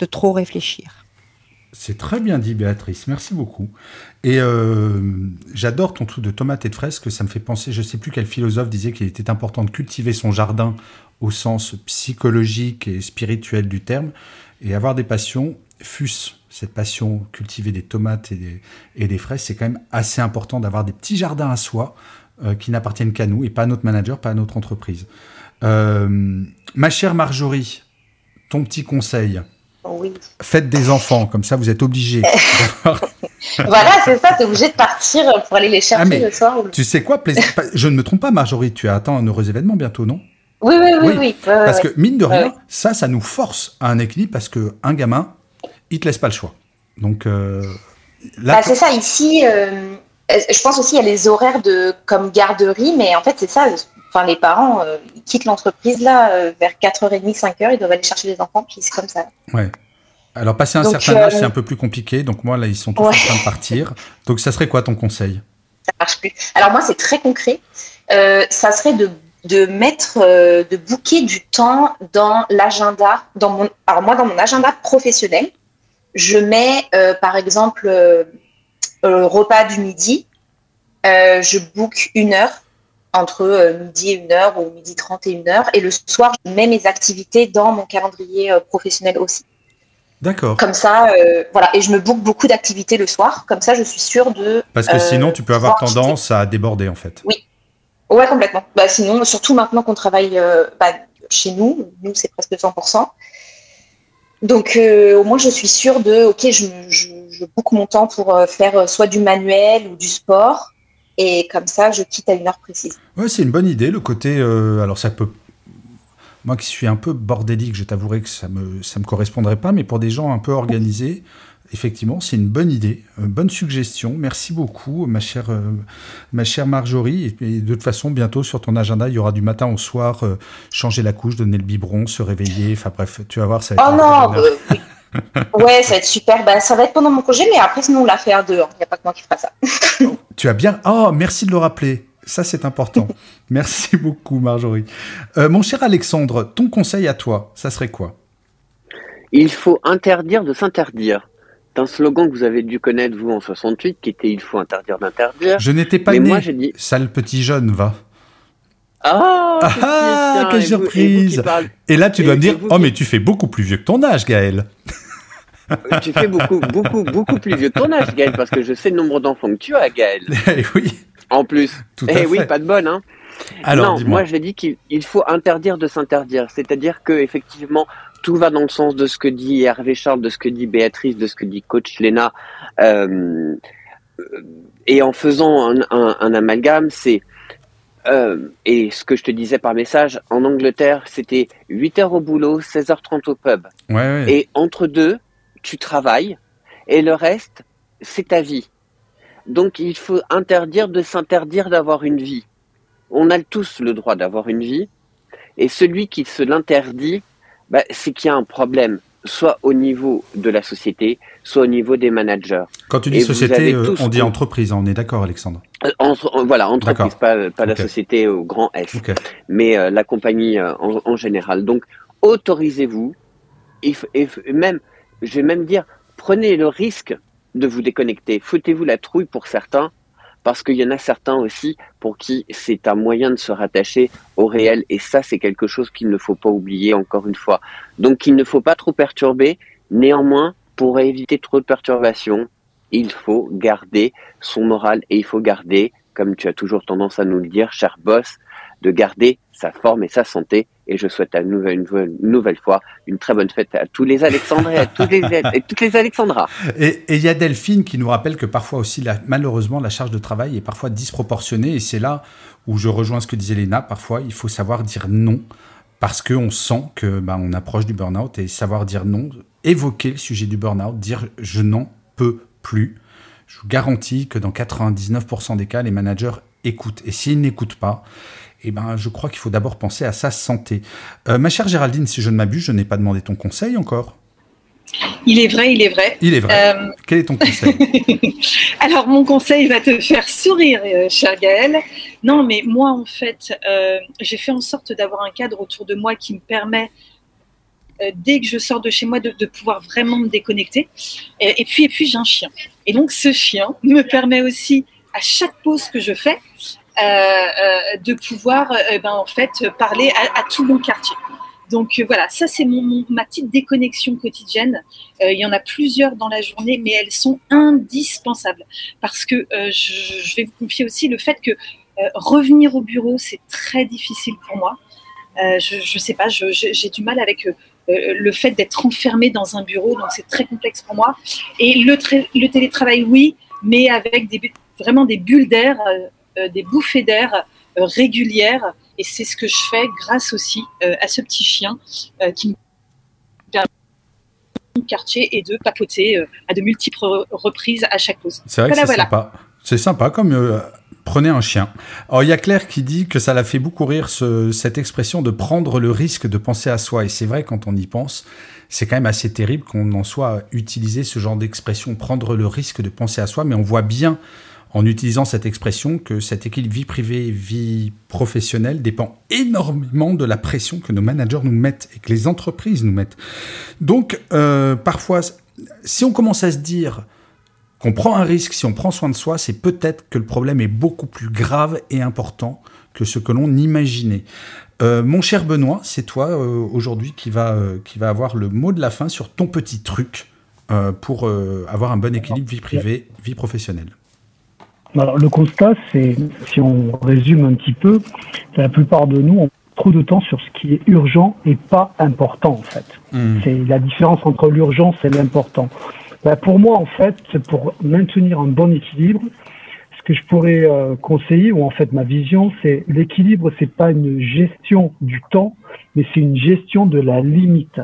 de trop réfléchir. C'est très bien dit, Béatrice. Merci beaucoup. Et euh, j'adore ton truc de tomates et de fraises, que ça me fait penser, je sais plus quel philosophe disait qu'il était important de cultiver son jardin au sens psychologique et spirituel du terme, et avoir des passions, fût-ce cette passion, cultiver des tomates et des, et des fraises, c'est quand même assez important d'avoir des petits jardins à soi euh, qui n'appartiennent qu'à nous et pas à notre manager, pas à notre entreprise. Euh, ma chère Marjorie, ton petit conseil, Oui. faites des enfants, comme ça vous êtes obligés. d'avoir- voilà, c'est ça, t'es obligé de partir pour aller les chercher Ah, mais le soir. tu sais quoi, plaisir- je ne me trompe pas, Marjorie, tu attends un heureux événement bientôt, non? Oui, oui, oui, Oui, Parce que mine de rien, ça, ça nous force à un équilibre parce que un gamin, il te laisse pas le choix. Donc euh, là, Bah, c'est ça, ici, euh, je pense aussi a les horaires de comme garderie, mais en fait, c'est ça. Enfin, les parents, euh, ils quittent l'entreprise là euh, vers 4h30, 5h, ils doivent aller chercher les enfants, puis c'est comme ça. ouais. Alors passer un Donc, certain âge, euh, c'est un peu plus compliqué. Donc moi là, ils sont tous Ouais. en train de partir. Donc ça serait quoi ton conseil? Ça marche plus. Alors, moi, c'est très concret. Ça serait de, de mettre, de booker du temps dans l'agenda. Dans mon, alors, moi, dans mon agenda professionnel, je mets, par exemple, euh, repas du midi. je book une heure entre euh, midi et une heure ou midi 30 et une heure. Et le soir, je mets mes activités dans mon calendrier euh, professionnel aussi. D'accord. Comme ça, voilà. Et je me book beaucoup d'activités le soir. Comme ça, je suis sûre de. Parce que sinon, tu peux avoir tendance à déborder, en fait. Oui. Ouais, complètement. Bah, sinon, surtout maintenant qu'on travaille bah, chez nous, nous, c'est presque 100%. Donc, au moins, je suis sûre de, OK, je, je, je book mon temps pour faire soit du manuel ou du sport. Et comme ça, je quitte à une heure précise. Ouais, c'est une bonne idée. Le côté. Euh, alors, ça peut. Moi qui suis un peu bordélique, je t'avouerai que ça me, ça me correspondrait pas, mais pour des gens un peu organisés, effectivement, c'est une bonne idée, une bonne suggestion. Merci beaucoup, ma chère, euh, ma chère Marjorie. Et, de toute façon, bientôt sur ton agenda, il y aura du matin au soir, euh, changer la couche, donner le biberon, se réveiller. Enfin bref, tu vas voir, ça va être. Oh non, ouais, ça va être super. Ben, ça va être pendant mon congé, mais après, sinon, on l'a fait à deux. Il n'y a pas que moi qui fera ça. tu as bien. Oh, merci de le rappeler. Ça, c'est important. merci beaucoup, Marjorie. Euh, mon cher Alexandre, ton conseil à toi, ça serait quoi? Il faut interdire de s'interdire. C'est un slogan que vous avez dû connaître, vous, en 68, qui était Il faut interdire d'interdire. Je n'étais pas né. Moi, j'ai dit. Sale petit jeune, va. Ah, ah quelle surprise et, et, là, tu dois me dire, oh, mais tu fais beaucoup plus vieux que ton âge, Gaël. Tu fais beaucoup, beaucoup, beaucoup plus vieux que ton âge, Gaël, parce que je sais le nombre d'enfants que tu as, Gaël. Eh oui. En plus. Tout à eh oui, pas de bonne, hein. Alors, non, moi j'ai dit qu'il faut interdire de s'interdire. C'est-à-dire que effectivement, tout va dans le sens de ce que dit Hervé Charles, de ce que dit Béatrice, de ce que dit coach Léna. Euh, et en faisant un, un, amalgame, c'est euh, et ce que je te disais par message, en Angleterre, c'était 8 heures au boulot, 16h30 au pub. Ouais, ouais. Et entre deux, tu travailles et le reste, c'est ta vie. Donc il faut interdire de s'interdire d'avoir une vie. On a tous le droit d'avoir une vie et celui qui se l'interdit, bah, c'est qu'il y a un problème, soit au niveau de la société, soit au niveau des managers. Quand tu dis société, euh, on dit entreprise, on est d'accord Alexandre euh, Voilà, entreprise, pas, pas la société au grand S, mais euh, la compagnie en, général. Donc autorisez-vous, et, et même je vais même dire, prenez le risque de vous déconnecter. Foutez-vous la trouille pour certains, parce qu'il y en a certains aussi pour qui c'est un moyen de se rattacher au réel. Et ça, c'est quelque chose qu'il ne faut pas oublier, encore une fois. Donc, il ne faut pas trop perturber. Néanmoins, pour éviter trop de perturbations, il faut garder son moral et il faut garder, comme tu as toujours tendance à nous le dire, cher boss, de garder sa forme et sa santé. Et je souhaite à une nouvelle, une nouvelle fois une très bonne fête à tous les Alexandres et à toutes les, et toutes les Alexandras. Et il y a Delphine qui nous rappelle que parfois aussi, malheureusement, la charge de travail est parfois disproportionnée. Et c'est là où je rejoins ce que disait Léna. Parfois, il faut savoir dire non parce qu'on sent que bah, on approche du burn-out et savoir dire non, évoquer le sujet du burn-out, dire je n'en peux plus. Je vous garantis que dans 99% des cas, les managers écoutent. Et s'ils n'écoutent pas, eh ben, je crois qu'il faut d'abord penser à sa santé. Euh, ma chère Géraldine, si je ne m'abuse, je n'ai pas demandé ton conseil encore. Il est vrai, il est vrai. Il est vrai. Euh, Quel est ton conseil? Alors, mon conseil va te faire sourire, euh, cher Gaël. Non, mais moi, en fait, j'ai fait en sorte d'avoir un cadre autour de moi qui me permet, dès que je sors de chez moi, de, pouvoir vraiment me déconnecter. Et, et puis, et puis j'ai un chien. Et donc, ce chien me permet aussi, à chaque pause que je fais, de pouvoir euh, ben, en fait parler à, tout mon quartier. Donc voilà, ça c'est mon, ma petite déconnexion quotidienne. il y en a plusieurs dans la journée, mais elles sont indispensables parce que je, vais vous confier aussi le fait que revenir au bureau c'est très difficile pour moi. je ne sais pas, j'ai du mal avec le fait d'être enfermé dans un bureau, donc c'est très complexe pour moi. Et le, télétravail, oui, mais avec vraiment des bulles d'air euh, des bouffées d'air euh, régulières. Et c'est ce que je fais grâce aussi euh, à ce petit chien qui me permet quartier et de papoter à de multiples reprises à chaque pause. C'est vrai que c'est sympa. C'est sympa comme prenez un chien. Alors il y a Claire qui dit que ça l'a fait beaucoup rire cette expression de prendre le risque de penser à soi. Et c'est vrai quand on y pense, c'est quand même assez terrible qu'on en soit utilisé ce genre d'expression, prendre le risque de penser à soi. Mais on voit bien en utilisant cette expression que cet équilibre vie privée vie professionnelle dépend énormément de la pression que nos managers nous mettent et que les entreprises nous mettent. Donc, euh, parfois, si on commence à se dire qu'on prend un risque, si on prend soin de soi, c'est peut-être que le problème est beaucoup plus grave et important que ce que l'on imaginait. Euh, mon cher Benoît, c'est toi euh, aujourd'hui qui va qui va avoir le mot de la fin sur ton petit truc pour avoir un bon équilibre vie privée vie professionnelle. Alors, le constat, c'est si on résume un petit peu, la plupart de nous ont trop de temps sur ce qui est urgent et pas important en fait. Hmm. C'est la différence entre l'urgence et l'important. Ben, pour moi, en fait, pour maintenir un bon équilibre que je pourrais euh, conseiller, ou en fait ma vision, c'est l'équilibre, c'est pas une gestion du temps, mais c'est une gestion de la limite.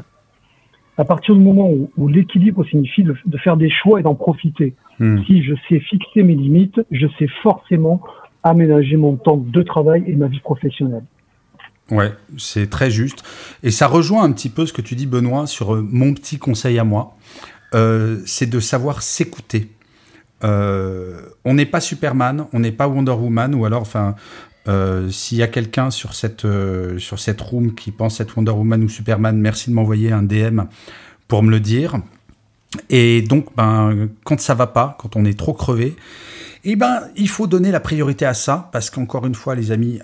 À partir du moment où, l'équilibre signifie de, faire des choix et d'en profiter. Hmm. Si je sais fixer mes limites, je sais forcément aménager mon temps de travail et ma vie professionnelle. Ouais, c'est très juste. Et ça rejoint un petit peu ce que tu dis, Benoît, sur euh, mon petit conseil à moi. Euh, c'est de savoir s'écouter. Euh, on n'est pas Superman, on n'est pas Wonder Woman, ou alors, enfin, euh, s'il y a quelqu'un sur cette euh, sur cette room qui pense être Wonder Woman ou Superman, merci de m'envoyer un DM pour me le dire. Et donc, ben, quand ça va pas, quand on est trop crevé, eh ben, il faut donner la priorité à ça, parce qu'encore une fois, les amis,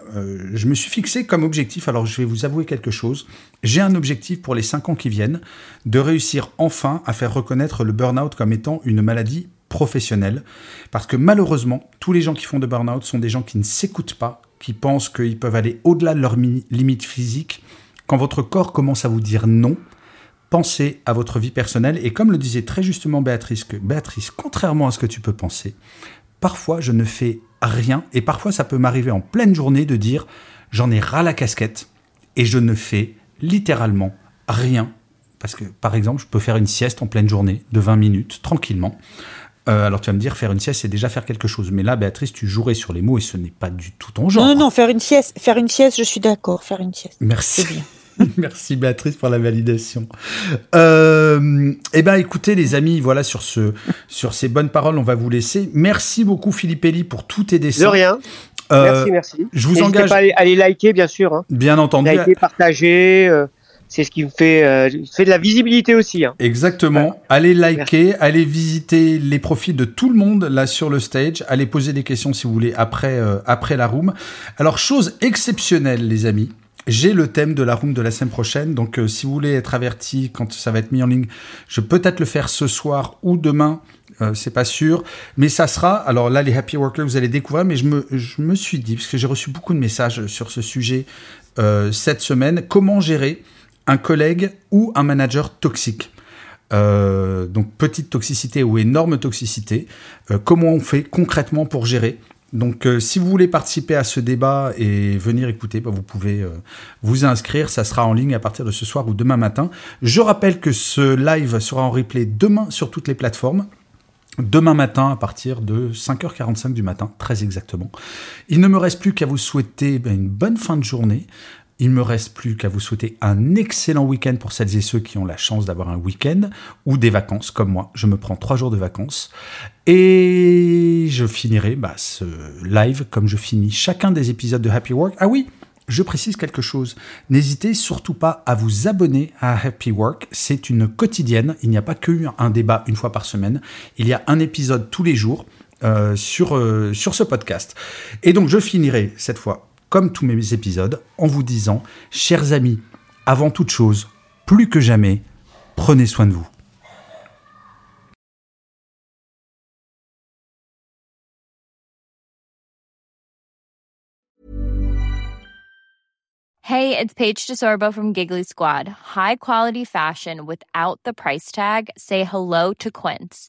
je me suis fixé comme objectif, alors je vais vous avouer quelque chose, j'ai un objectif pour les 5 ans qui viennent, de réussir enfin à faire reconnaître le burn-out comme étant une maladie professionnel. Parce que malheureusement, tous les gens qui font de burn-out sont des gens qui ne s'écoutent pas, qui pensent qu'ils peuvent aller au-delà de leurs limites physiques. Quand votre corps commence à vous dire non, pensez à votre vie personnelle. Et comme le disait très justement Béatrice, que Béatrice, contrairement à ce que tu peux penser, parfois je ne fais rien. Et parfois ça peut m'arriver en pleine journée de dire j'en ai ras la casquette et je ne fais littéralement rien. Parce que, par exemple, je peux faire une sieste en pleine journée de 20 minutes, tranquillement. Euh, alors tu vas me dire, faire une sieste, c'est déjà faire quelque chose. Mais là, Béatrice, tu jouerais sur les mots et ce n'est pas du tout ton genre. Non, non, faire une sieste, faire une sieste, je suis d'accord, faire une sieste. Merci. Merci Béatrice pour la validation. Euh, eh ben, écoutez les amis, voilà sur ce, sur ces bonnes paroles, on va vous laisser. Merci beaucoup Philippe Elie pour tous tes dessins. De rien. Euh, merci, merci. Je vous engage. à aller, liker, bien sûr. Hein. Bien entendu. Liker, partager. Euh, c'est ce qui me fait, euh, fait de la visibilité aussi. Hein. Exactement. Allez liker, allez visiter les profils de tout le monde là sur le stage. Allez poser des questions si vous voulez après, euh, après la room. Alors, chose exceptionnelle, les amis. J'ai le thème de la room de la semaine prochaine. Donc, euh, si vous voulez être averti quand ça va être mis en ligne, je peux peut-être le faire ce soir ou demain. c'est pas sûr, mais ça sera. Alors là, les happy workers, vous allez découvrir. Mais je me, je me suis dit, parce que j'ai reçu beaucoup de messages sur ce sujet cette semaine, comment gérer un collègue ou un manager toxique. Euh, donc petite toxicité ou énorme toxicité. Euh, comment on fait concrètement pour gérer? Donc, euh, si vous voulez participer à ce débat et venir écouter, bah, vous pouvez vous inscrire. Ça sera en ligne à partir de ce soir ou demain matin. Je rappelle que ce live sera en replay demain sur toutes les plateformes. Demain matin à partir de 5h45 du matin, très exactement. Il ne me reste plus qu'à vous souhaiter bah, une bonne fin de journée. Il me reste plus qu'à vous souhaiter un excellent week-end pour celles et ceux qui ont la chance d'avoir un week-end ou des vacances comme moi. Je me prends trois jours de vacances et je finirai bah, ce live comme je finis chacun des épisodes de Happy Work. Ah oui, je précise quelque chose. N'hésitez surtout pas à vous abonner à Happy Work. C'est une quotidienne. Il n'y a pas qu'un débat une fois par semaine. Il y a un épisode tous les jours. Euh, euh, sur ce podcast. Et donc je finirai cette fois comme tous mes épisodes, en vous disant, chers amis, avant toute chose, plus que jamais, prenez soin de vous. Hey, it's Paige DeSorbo from Giggly Squad. High quality fashion without the price tag. Say hello to Quince.